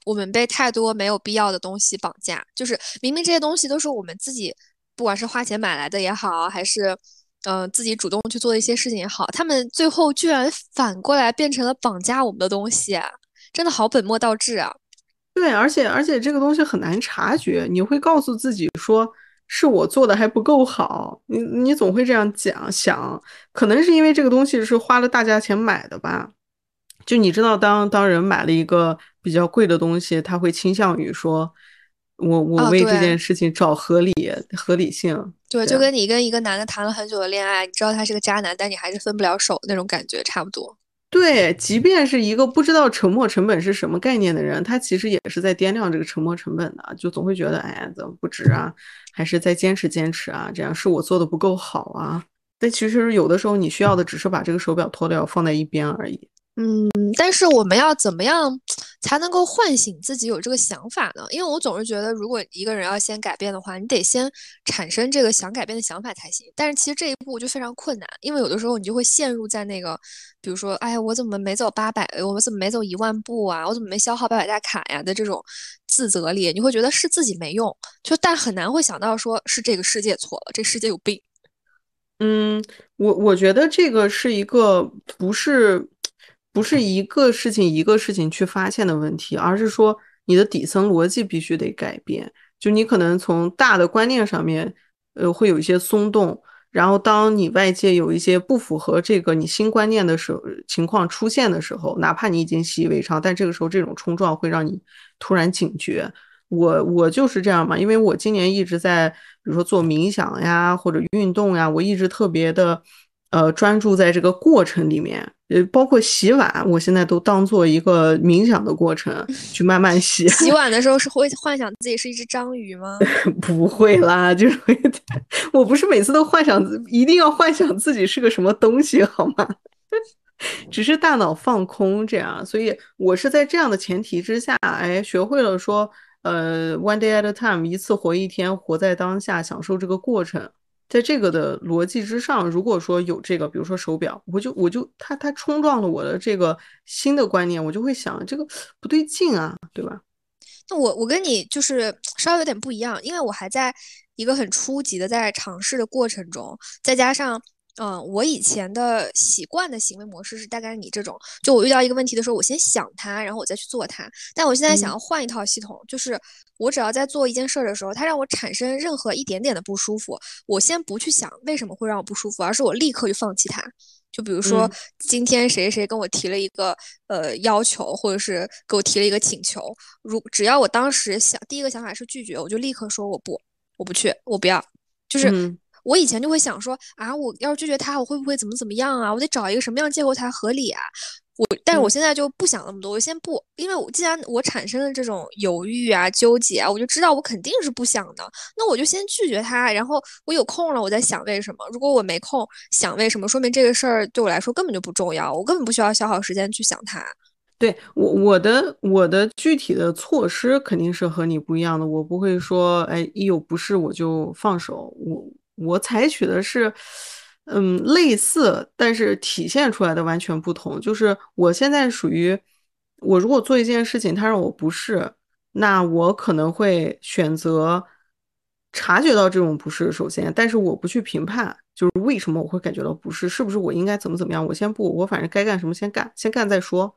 我们被太多没有必要的东西绑架，就是明明这些东西都是我们自己，不管是花钱买来的也好，还是。嗯，自己主动去做一些事情也好，他们最后居然反过来变成了绑架我们的东西，真的好本末倒置啊！对，而且而且这个东西很难察觉，你会告诉自己说是我做的还不够好，你你总会这样讲想，可能是因为这个东西是花了大价钱买的吧？就你知道，当当人买了一个比较贵的东西，他会倾向于说。我我为这件事情找合理合理性，对，就跟你跟一个男的谈了很久的恋爱，你知道他是个渣男，但你还是分不了手那种感觉差不多。对，即便是一个不知道沉没成本是什么概念的人，他其实也是在掂量这个沉没成本的，就总会觉得，哎，怎么不值啊？还是再坚持坚持啊？这样是我做的不够好啊？但其实有的时候你需要的只是把这个手表脱掉放在一边而已。嗯，但是我们要怎么样才能够唤醒自己有这个想法呢？因为我总是觉得，如果一个人要先改变的话，你得先产生这个想改变的想法才行。但是其实这一步就非常困难，因为有的时候你就会陷入在那个，比如说，哎，我怎么没走八百？我怎么没走一万步啊？我怎么没消耗八百大卡呀？的这种自责里，你会觉得是自己没用，就但很难会想到说是这个世界错了，这世界有病。嗯，我我觉得这个是一个不是。不是一个事情一个事情去发现的问题，而是说你的底层逻辑必须得改变。就你可能从大的观念上面，呃，会有一些松动，然后当你外界有一些不符合这个你新观念的时候情况出现的时候，哪怕你已经习以为常，但这个时候这种冲撞会让你突然警觉。我我就是这样嘛，因为我今年一直在，比如说做冥想呀或者运动呀，我一直特别的。呃，专注在这个过程里面，呃，包括洗碗，我现在都当做一个冥想的过程去慢慢洗。洗 碗的时候是会幻想自己是一只章鱼吗？不会啦，就是 我不是每次都幻想一定要幻想自己是个什么东西好吗？只是大脑放空这样，所以我是在这样的前提之下，哎，学会了说，呃，one day at a time，一次活一天，活在当下，享受这个过程。在这个的逻辑之上，如果说有这个，比如说手表，我就我就它它冲撞了我的这个新的观念，我就会想这个不对劲啊，对吧？那我我跟你就是稍微有点不一样，因为我还在一个很初级的在尝试的过程中，再加上嗯，我以前的习惯的行为模式是大概你这种，就我遇到一个问题的时候，我先想它，然后我再去做它。但我现在想要换一套系统，就是我只要在做一件事儿的时候，它让我产生任何一点点的不舒服，我先不去想为什么会让我不舒服，而是我立刻就放弃它。就比如说今天谁谁跟我提了一个呃要求，或者是给我提了一个请求，如只要我当时想第一个想法是拒绝，我就立刻说我不，我不去，我不要，就是。我以前就会想说啊，我要是拒绝他，我会不会怎么怎么样啊？我得找一个什么样借口才合理啊？我，但是我现在就不想那么多，我先不，因为我既然我产生了这种犹豫啊、纠结啊，我就知道我肯定是不想的，那我就先拒绝他，然后我有空了，我再想为什么。如果我没空想为什么，说明这个事儿对我来说根本就不重要，我根本不需要消耗时间去想它。对我，我的我的具体的措施肯定是和你不一样的，我不会说，哎，一有不适我就放手，我。我采取的是，嗯，类似，但是体现出来的完全不同。就是我现在属于，我如果做一件事情，它让我不适，那我可能会选择察觉到这种不适，首先，但是我不去评判，就是为什么我会感觉到不适，是不是我应该怎么怎么样？我先不，我反正该干什么先干，先干再说。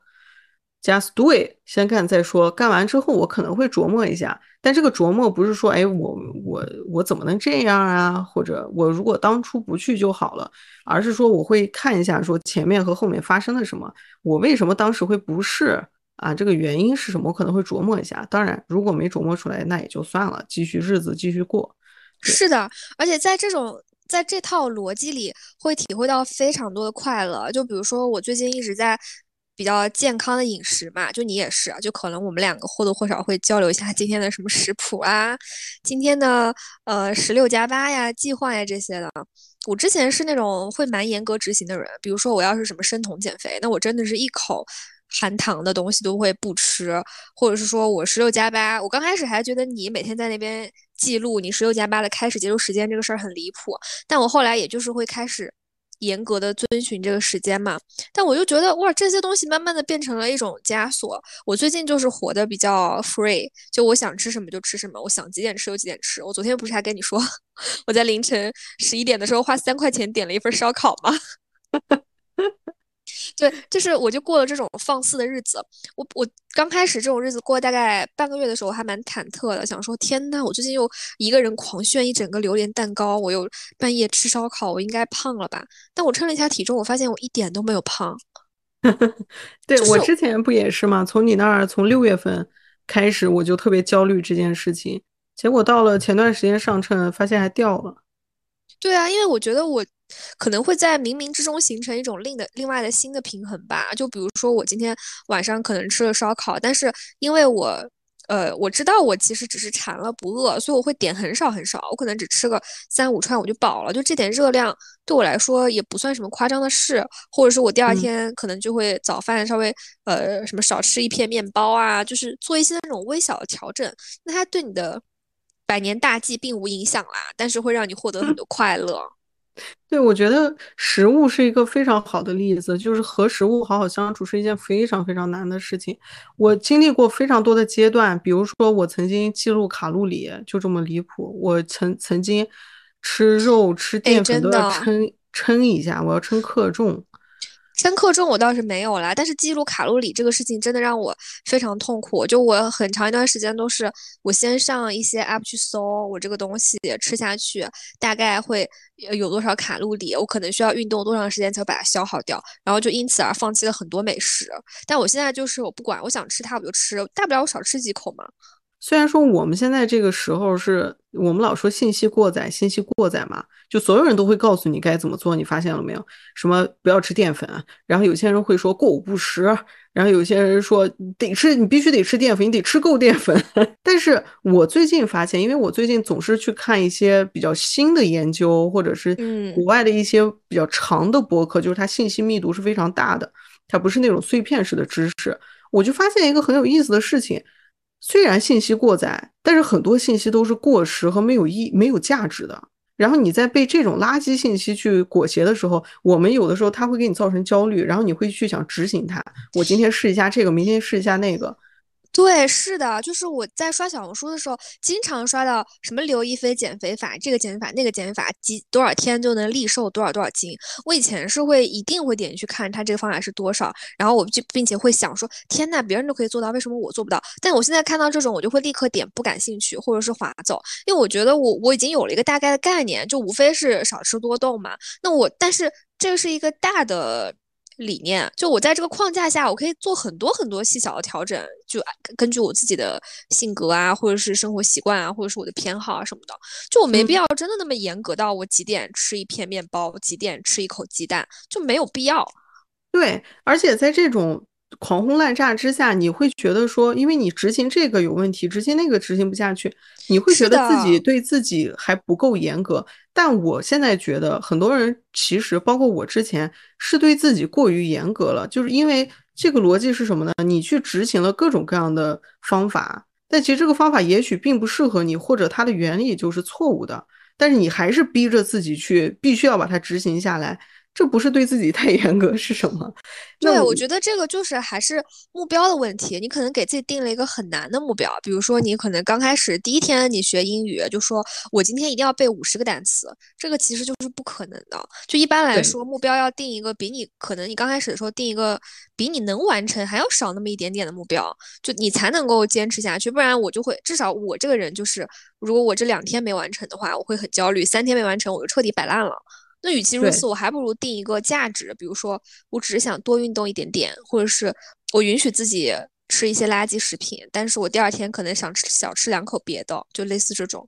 Just do it，先干再说。干完之后，我可能会琢磨一下，但这个琢磨不是说，哎，我我我怎么能这样啊？或者我如果当初不去就好了，而是说我会看一下，说前面和后面发生了什么，我为什么当时会不适啊？这个原因是什么？我可能会琢磨一下。当然，如果没琢磨出来，那也就算了，继续日子继续过。是的，而且在这种在这套逻辑里，会体会到非常多的快乐。就比如说，我最近一直在。比较健康的饮食嘛，就你也是，就可能我们两个或多或少会交流一下今天的什么食谱啊，今天的呃十六加八呀、计划呀这些的。我之前是那种会蛮严格执行的人，比如说我要是什么生酮减肥，那我真的是一口含糖的东西都会不吃，或者是说我十六加八，我刚开始还觉得你每天在那边记录你十六加八的开始结束时间这个事儿很离谱，但我后来也就是会开始。严格的遵循这个时间嘛，但我就觉得哇，这些东西慢慢的变成了一种枷锁。我最近就是活的比较 free，就我想吃什么就吃什么，我想几点吃就几点吃。我昨天不是还跟你说，我在凌晨十一点的时候花三块钱点了一份烧烤吗？对，就是我就过了这种放肆的日子。我我刚开始这种日子过大概半个月的时候，我还蛮忐忑的，想说天呐，我最近又一个人狂炫一整个榴莲蛋糕，我又半夜吃烧烤，我应该胖了吧？但我称了一下体重，我发现我一点都没有胖。对我之前不也是吗？从你那儿从六月份开始，我就特别焦虑这件事情，结果到了前段时间上称，发现还掉了。对啊，因为我觉得我。可能会在冥冥之中形成一种另的另外的新的平衡吧。就比如说，我今天晚上可能吃了烧烤，但是因为我，呃，我知道我其实只是馋了不饿，所以我会点很少很少，我可能只吃个三五串我就饱了。就这点热量对我来说也不算什么夸张的事。或者是我第二天可能就会早饭稍微呃什么少吃一片面包啊，就是做一些那种微小的调整。那它对你的百年大计并无影响啦，但是会让你获得很多 快乐。对，我觉得食物是一个非常好的例子，就是和食物好好相处是一件非常非常难的事情。我经历过非常多的阶段，比如说我曾经记录卡路里，就这么离谱。我曾曾经吃肉吃淀粉都要称称一下，我要称克重。千克重我倒是没有啦，但是记录卡路里这个事情真的让我非常痛苦。就我很长一段时间都是我先上一些 app 去搜我这个东西吃下去大概会有多少卡路里，我可能需要运动多长时间才把它消耗掉，然后就因此而放弃了很多美食。但我现在就是我不管，我想吃它我就吃，大不了我少吃几口嘛。虽然说我们现在这个时候是我们老说信息过载，信息过载嘛，就所有人都会告诉你该怎么做，你发现了没有？什么不要吃淀粉，然后有些人会说过午不食，然后有些人说得吃，你必须得吃淀粉，你得吃够淀粉。但是我最近发现，因为我最近总是去看一些比较新的研究，或者是国外的一些比较长的博客，就是它信息密度是非常大的，它不是那种碎片式的知识，我就发现一个很有意思的事情。虽然信息过载，但是很多信息都是过时和没有意、没有价值的。然后你在被这种垃圾信息去裹挟的时候，我们有的时候它会给你造成焦虑，然后你会去想执行它。我今天试一下这个，明天试一下那个。对，是的，就是我在刷小红书的时候，经常刷到什么刘亦菲减肥法，这个减肥法，那个减肥法，几多少天就能立瘦多少多少斤。我以前是会一定会点进去看他这个方法是多少，然后我就并且会想说，天呐，别人都可以做到，为什么我做不到？但我现在看到这种，我就会立刻点不感兴趣，或者是划走，因为我觉得我我已经有了一个大概的概念，就无非是少吃多动嘛。那我但是这个是一个大的。理念就我在这个框架下，我可以做很多很多细小的调整，就根据我自己的性格啊，或者是生活习惯啊，或者是我的偏好啊什么的，就我没必要真的那么严格到我几点吃一片面包，几点吃一口鸡蛋，就没有必要。对，而且在这种。狂轰滥炸之下，你会觉得说，因为你执行这个有问题，执行那个执行不下去，你会觉得自己对自己还不够严格。但我现在觉得，很多人其实包括我之前是对自己过于严格了，就是因为这个逻辑是什么呢？你去执行了各种各样的方法，但其实这个方法也许并不适合你，或者它的原理就是错误的，但是你还是逼着自己去，必须要把它执行下来。这不是对自己太严格是什么？对，我觉得这个就是还是目标的问题。你可能给自己定了一个很难的目标，比如说你可能刚开始第一天你学英语，就说我今天一定要背五十个单词，这个其实就是不可能的。就一般来说，目标要定一个比你可能你刚开始的时候定一个比你能完成还要少那么一点点的目标，就你才能够坚持下去。不然我就会，至少我这个人就是，如果我这两天没完成的话，我会很焦虑；三天没完成，我就彻底摆烂了。那与其如此，我还不如定一个价值，比如说我只是想多运动一点点，或者是我允许自己吃一些垃圾食品，但是我第二天可能想吃小吃两口别的，就类似这种。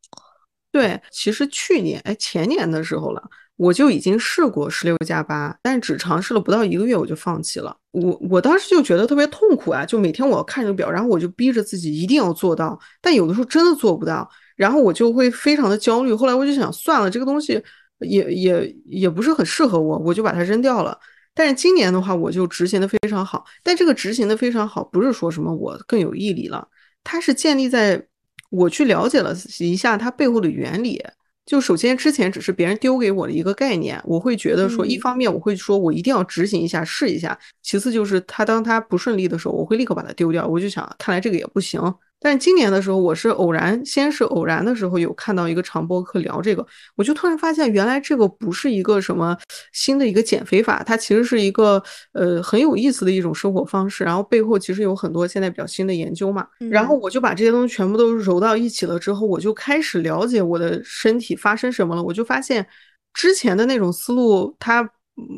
对，其实去年哎前年的时候了，我就已经试过十六加八，但是只尝试了不到一个月我就放弃了。我我当时就觉得特别痛苦啊，就每天我要看这个表，然后我就逼着自己一定要做到，但有的时候真的做不到，然后我就会非常的焦虑。后来我就想算了，这个东西。也也也不是很适合我，我就把它扔掉了。但是今年的话，我就执行的非常好。但这个执行的非常好，不是说什么我更有毅力了，它是建立在我去了解了一下它背后的原理。就首先之前只是别人丢给我的一个概念，我会觉得说，一方面我会说我一定要执行一下试一下，其次就是他当他不顺利的时候，我会立刻把它丢掉。我就想，看来这个也不行。但今年的时候，我是偶然，先是偶然的时候有看到一个长播课聊这个，我就突然发现，原来这个不是一个什么新的一个减肥法，它其实是一个呃很有意思的一种生活方式。然后背后其实有很多现在比较新的研究嘛。然后我就把这些东西全部都揉到一起了之后，我就开始了解我的身体发生什么了。我就发现之前的那种思路它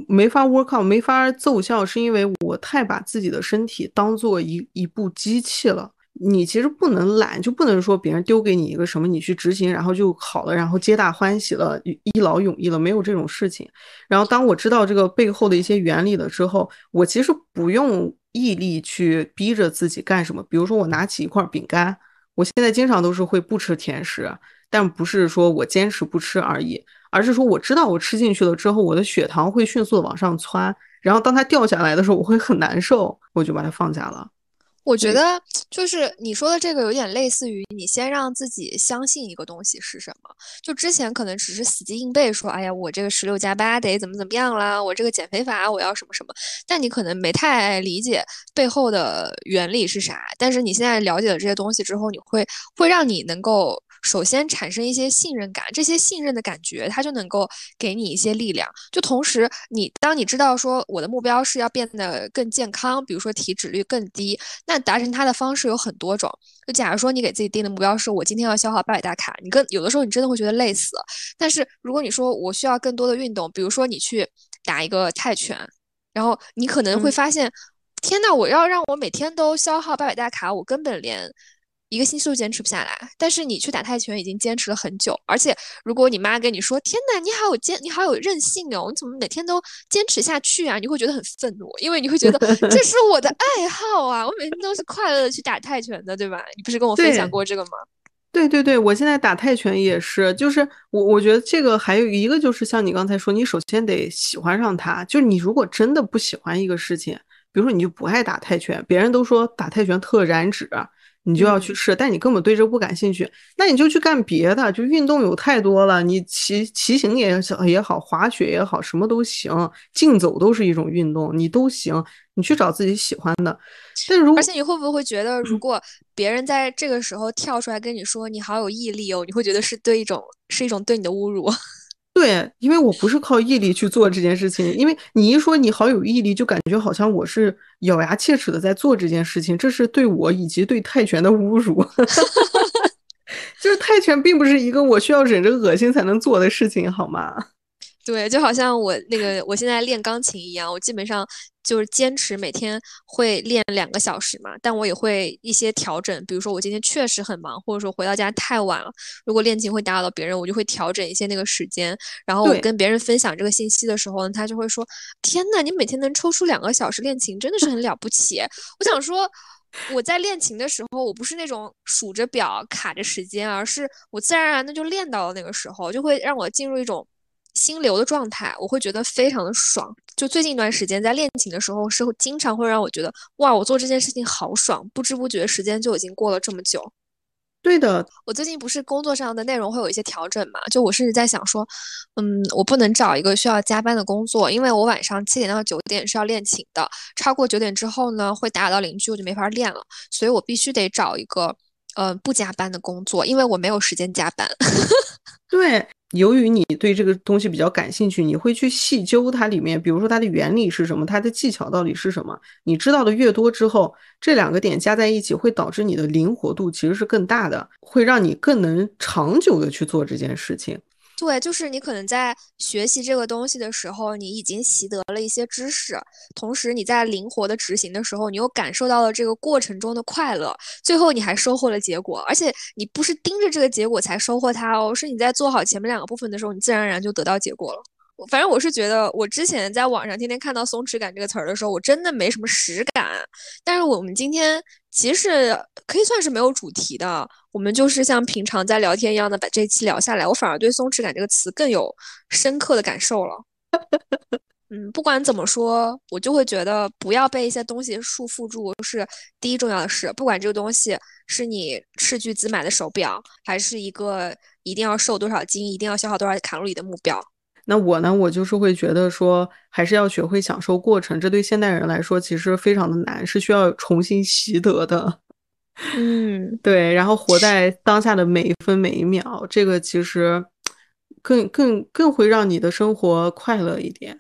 没法 work out，没法奏效，是因为我太把自己的身体当做一一部机器了。你其实不能懒，就不能说别人丢给你一个什么，你去执行，然后就好了，然后皆大欢喜了，一劳永逸了，没有这种事情。然后当我知道这个背后的一些原理了之后，我其实不用毅力去逼着自己干什么。比如说我拿起一块饼干，我现在经常都是会不吃甜食，但不是说我坚持不吃而已，而是说我知道我吃进去了之后，我的血糖会迅速的往上窜，然后当它掉下来的时候，我会很难受，我就把它放下了。我觉得就是你说的这个有点类似于你先让自己相信一个东西是什么，就之前可能只是死记硬背说，哎呀，我这个十六加八得怎么怎么样啦，我这个减肥法我要什么什么，但你可能没太理解背后的原理是啥。但是你现在了解了这些东西之后，你会会让你能够。首先产生一些信任感，这些信任的感觉，它就能够给你一些力量。就同时，你当你知道说我的目标是要变得更健康，比如说体脂率更低，那达成它的方式有很多种。就假如说你给自己定的目标是我今天要消耗八百大卡，你跟有的时候你真的会觉得累死。但是如果你说我需要更多的运动，比如说你去打一个泰拳，然后你可能会发现，天呐，我要让我每天都消耗八百大卡，我根本连。一个星期都坚持不下来，但是你去打泰拳已经坚持了很久，而且如果你妈跟你说：“天哪，你好有坚，你好有韧性哦，你怎么每天都坚持下去啊？”你会觉得很愤怒，因为你会觉得 这是我的爱好啊，我每天都是快乐的去打泰拳的，对吧？你不是跟我分享过这个吗？对对对，我现在打泰拳也是，就是我我觉得这个还有一个就是像你刚才说，你首先得喜欢上它，就是你如果真的不喜欢一个事情，比如说你就不爱打泰拳，别人都说打泰拳特燃脂。你就要去试，但你根本对这不感兴趣，那你就去干别的，就运动有太多了，你骑骑行也也好，滑雪也好，什么都行，竞走都是一种运动，你都行，你去找自己喜欢的。但如而且你会不会觉得，如果别人在这个时候跳出来跟你说你好有毅力哦，你会觉得是对一种是一种对你的侮辱？对，因为我不是靠毅力去做这件事情，因为你一说你好有毅力，就感觉好像我是咬牙切齿的在做这件事情，这是对我以及对泰拳的侮辱。就是泰拳并不是一个我需要忍着恶心才能做的事情，好吗？对，就好像我那个我现在练钢琴一样，我基本上就是坚持每天会练两个小时嘛，但我也会一些调整，比如说我今天确实很忙，或者说回到家太晚了，如果练琴会打扰到别人，我就会调整一些那个时间。然后我跟别人分享这个信息的时候呢，他就会说：“天呐，你每天能抽出两个小时练琴，真的是很了不起。”我想说，我在练琴的时候，我不是那种数着表卡着时间，而是我自然而然的就练到了那个时候，就会让我进入一种。心流的状态，我会觉得非常的爽。就最近一段时间在练琴的时候，是经常会让我觉得，哇，我做这件事情好爽，不知不觉时间就已经过了这么久。对的，我最近不是工作上的内容会有一些调整嘛？就我甚至在想说，嗯，我不能找一个需要加班的工作，因为我晚上七点到九点是要练琴的，超过九点之后呢，会打扰到邻居，我就没法练了。所以我必须得找一个，呃，不加班的工作，因为我没有时间加班。对。由于你对这个东西比较感兴趣，你会去细究它里面，比如说它的原理是什么，它的技巧到底是什么。你知道的越多之后，这两个点加在一起，会导致你的灵活度其实是更大的，会让你更能长久的去做这件事情。对，就是你可能在学习这个东西的时候，你已经习得了一些知识，同时你在灵活的执行的时候，你又感受到了这个过程中的快乐，最后你还收获了结果，而且你不是盯着这个结果才收获它哦，是你在做好前面两个部分的时候，你自然而然就得到结果了。反正我是觉得，我之前在网上天天看到“松弛感”这个词儿的时候，我真的没什么实感。但是我们今天其实可以算是没有主题的，我们就是像平常在聊天一样的把这期聊下来。我反而对“松弛感”这个词更有深刻的感受了。嗯，不管怎么说，我就会觉得不要被一些东西束缚住是第一重要的事。不管这个东西是你斥巨资买的手表，还是一个一定要瘦多少斤、一定要消耗多少卡路里的目标。那我呢？我就是会觉得说，还是要学会享受过程。这对现代人来说，其实非常的难，是需要重新习得的。嗯，对。然后活在当下的每一分每一秒，这个其实更更更会让你的生活快乐一点。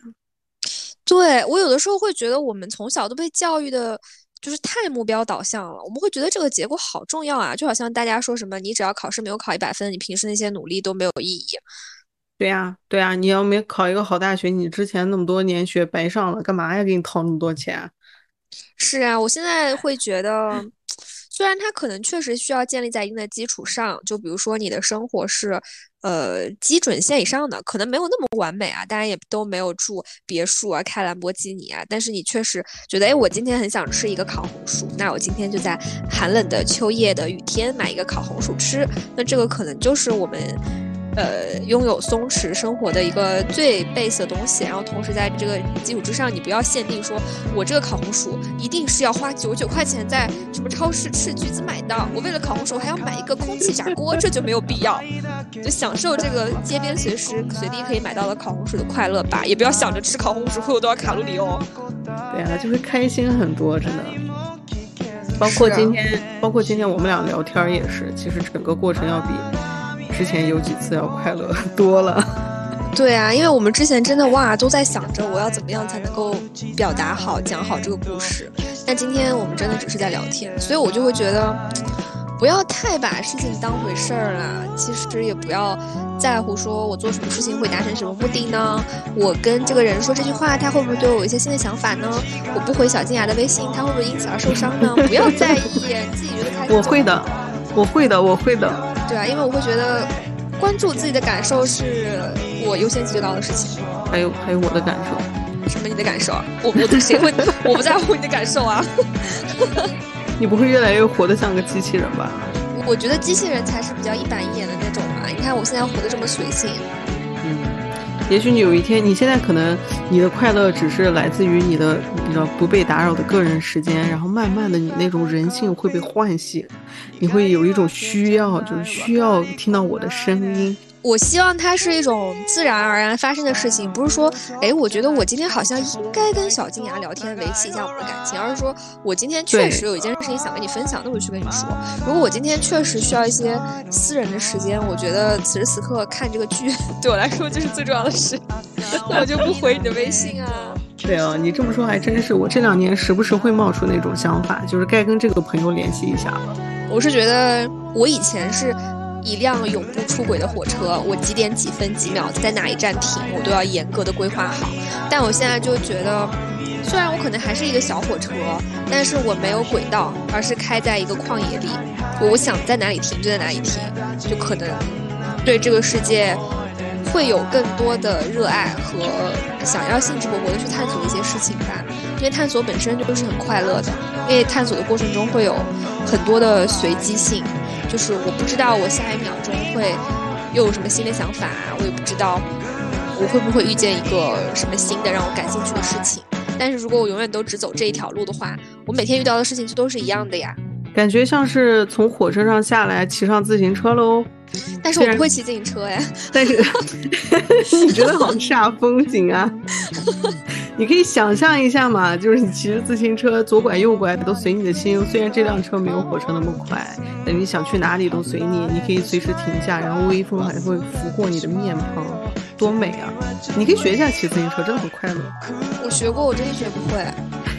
对我有的时候会觉得，我们从小都被教育的，就是太目标导向了。我们会觉得这个结果好重要啊，就好像大家说什么，你只要考试没有考一百分，你平时那些努力都没有意义。对呀，对呀，你要没考一个好大学，你之前那么多年学白上了，干嘛呀？给你掏那么多钱？是啊，我现在会觉得，虽然它可能确实需要建立在一定的基础上，就比如说你的生活是，呃，基准线以上的，可能没有那么完美啊，当然也都没有住别墅啊，开兰博基尼啊，但是你确实觉得，哎，我今天很想吃一个烤红薯，那我今天就在寒冷的秋夜的雨天买一个烤红薯吃，那这个可能就是我们。呃，拥有松弛生活的一个最 base 的东西，然后同时在这个基础之上，你不要限定说，我这个烤红薯一定是要花九九块钱在什么超市斥巨资买到，我为了烤红薯还要买一个空气炸锅，这就没有必要，就享受这个街边随时随地可以买到的烤红薯的快乐吧，也不要想着吃烤红薯会有多少卡路里哦。对啊，就会开心很多，真的。包括今天，包括今天我们俩聊天也是，其实整个过程要比。之前有几次要快乐 多了，对啊，因为我们之前真的哇都在想着我要怎么样才能够表达好讲好这个故事，但今天我们真的只是在聊天，所以我就会觉得不要太把事情当回事儿了，其实也不要在乎说我做什么事情会达成什么目的呢？我跟这个人说这句话，他会不会对我有一些新的想法呢？我不回小金牙的微信，他会不会因此而受伤呢？不要在意，自己觉得开心。我会的，我会的，我会的。对啊，因为我会觉得关注自己的感受是我优先级最高的事情。还有还有我的感受，什么你的感受？我我谁会 我不在乎你的感受啊？你不会越来越活得像个机器人吧？我觉得机器人才是比较一板一眼的那种吧。你看我现在活得这么随性。也许你有一天，你现在可能你的快乐只是来自于你的比较不被打扰的个人时间，然后慢慢的你那种人性会被唤醒，你会有一种需要，就是需要听到我的声音。我希望它是一种自然而然发生的事情，不是说，哎，我觉得我今天好像应该跟小金牙聊天维系一下我们的感情，而是说我今天确实有一件事情想跟你分享，那我就去跟你说。如果我今天确实需要一些私人的时间，我觉得此时此刻看这个剧 对我来说就是最重要的事，那我就不回你的微信啊。对哦，你这么说还真是，我这两年时不时会冒出那种想法，就是该跟这个朋友联系一下了。我是觉得我以前是。一辆永不出轨的火车，我几点几分几秒在哪一站停，我都要严格的规划好。但我现在就觉得，虽然我可能还是一个小火车，但是我没有轨道，而是开在一个旷野里。我想在哪里停就在哪里停，就可能对这个世界会有更多的热爱和想要兴致勃勃的去探索一些事情吧。因为探索本身就是很快乐的，因为探索的过程中会有很多的随机性。就是我不知道我下一秒钟会又有什么新的想法，我也不知道我会不会遇见一个什么新的让我感兴趣的事情。但是如果我永远都只走这一条路的话，我每天遇到的事情就都是一样的呀。感觉像是从火车上下来骑上自行车喽。但是我不会骑自行车呀。但是 你觉得好煞风景啊！你可以想象一下嘛，就是你骑着自行车左拐右拐都随你的心。虽然这辆车没有火车那么快，但你想去哪里都随你。你可以随时停下，然后微风还会拂过你的面庞，多美啊！你可以学一下骑自行车，真的很快乐。我学过，我真的学不会，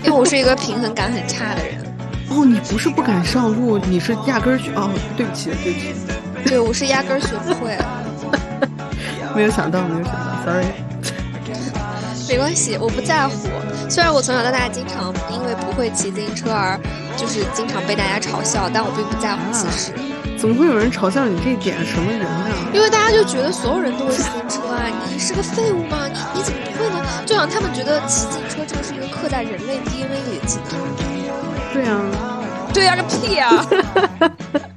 因为我是一个平衡感很差的人。哦，你不是不敢上路，你是压根儿学……哦，对不起，对不起。对，我是压根儿学不会。没有想到，没有想到，sorry。没关系，我不在乎。虽然我从小到大经常因为不会骑自行车而就是经常被大家嘲笑，但我并不在乎。其实，怎么会有人嘲笑你这一点？什么人呢？因为大家就觉得所有人都会骑自行车啊，你是个废物吗？你你怎么不会呢？就像他们觉得骑自行车这个是一个刻在人类 DNA 里的技能。对啊。对啊，个屁呀！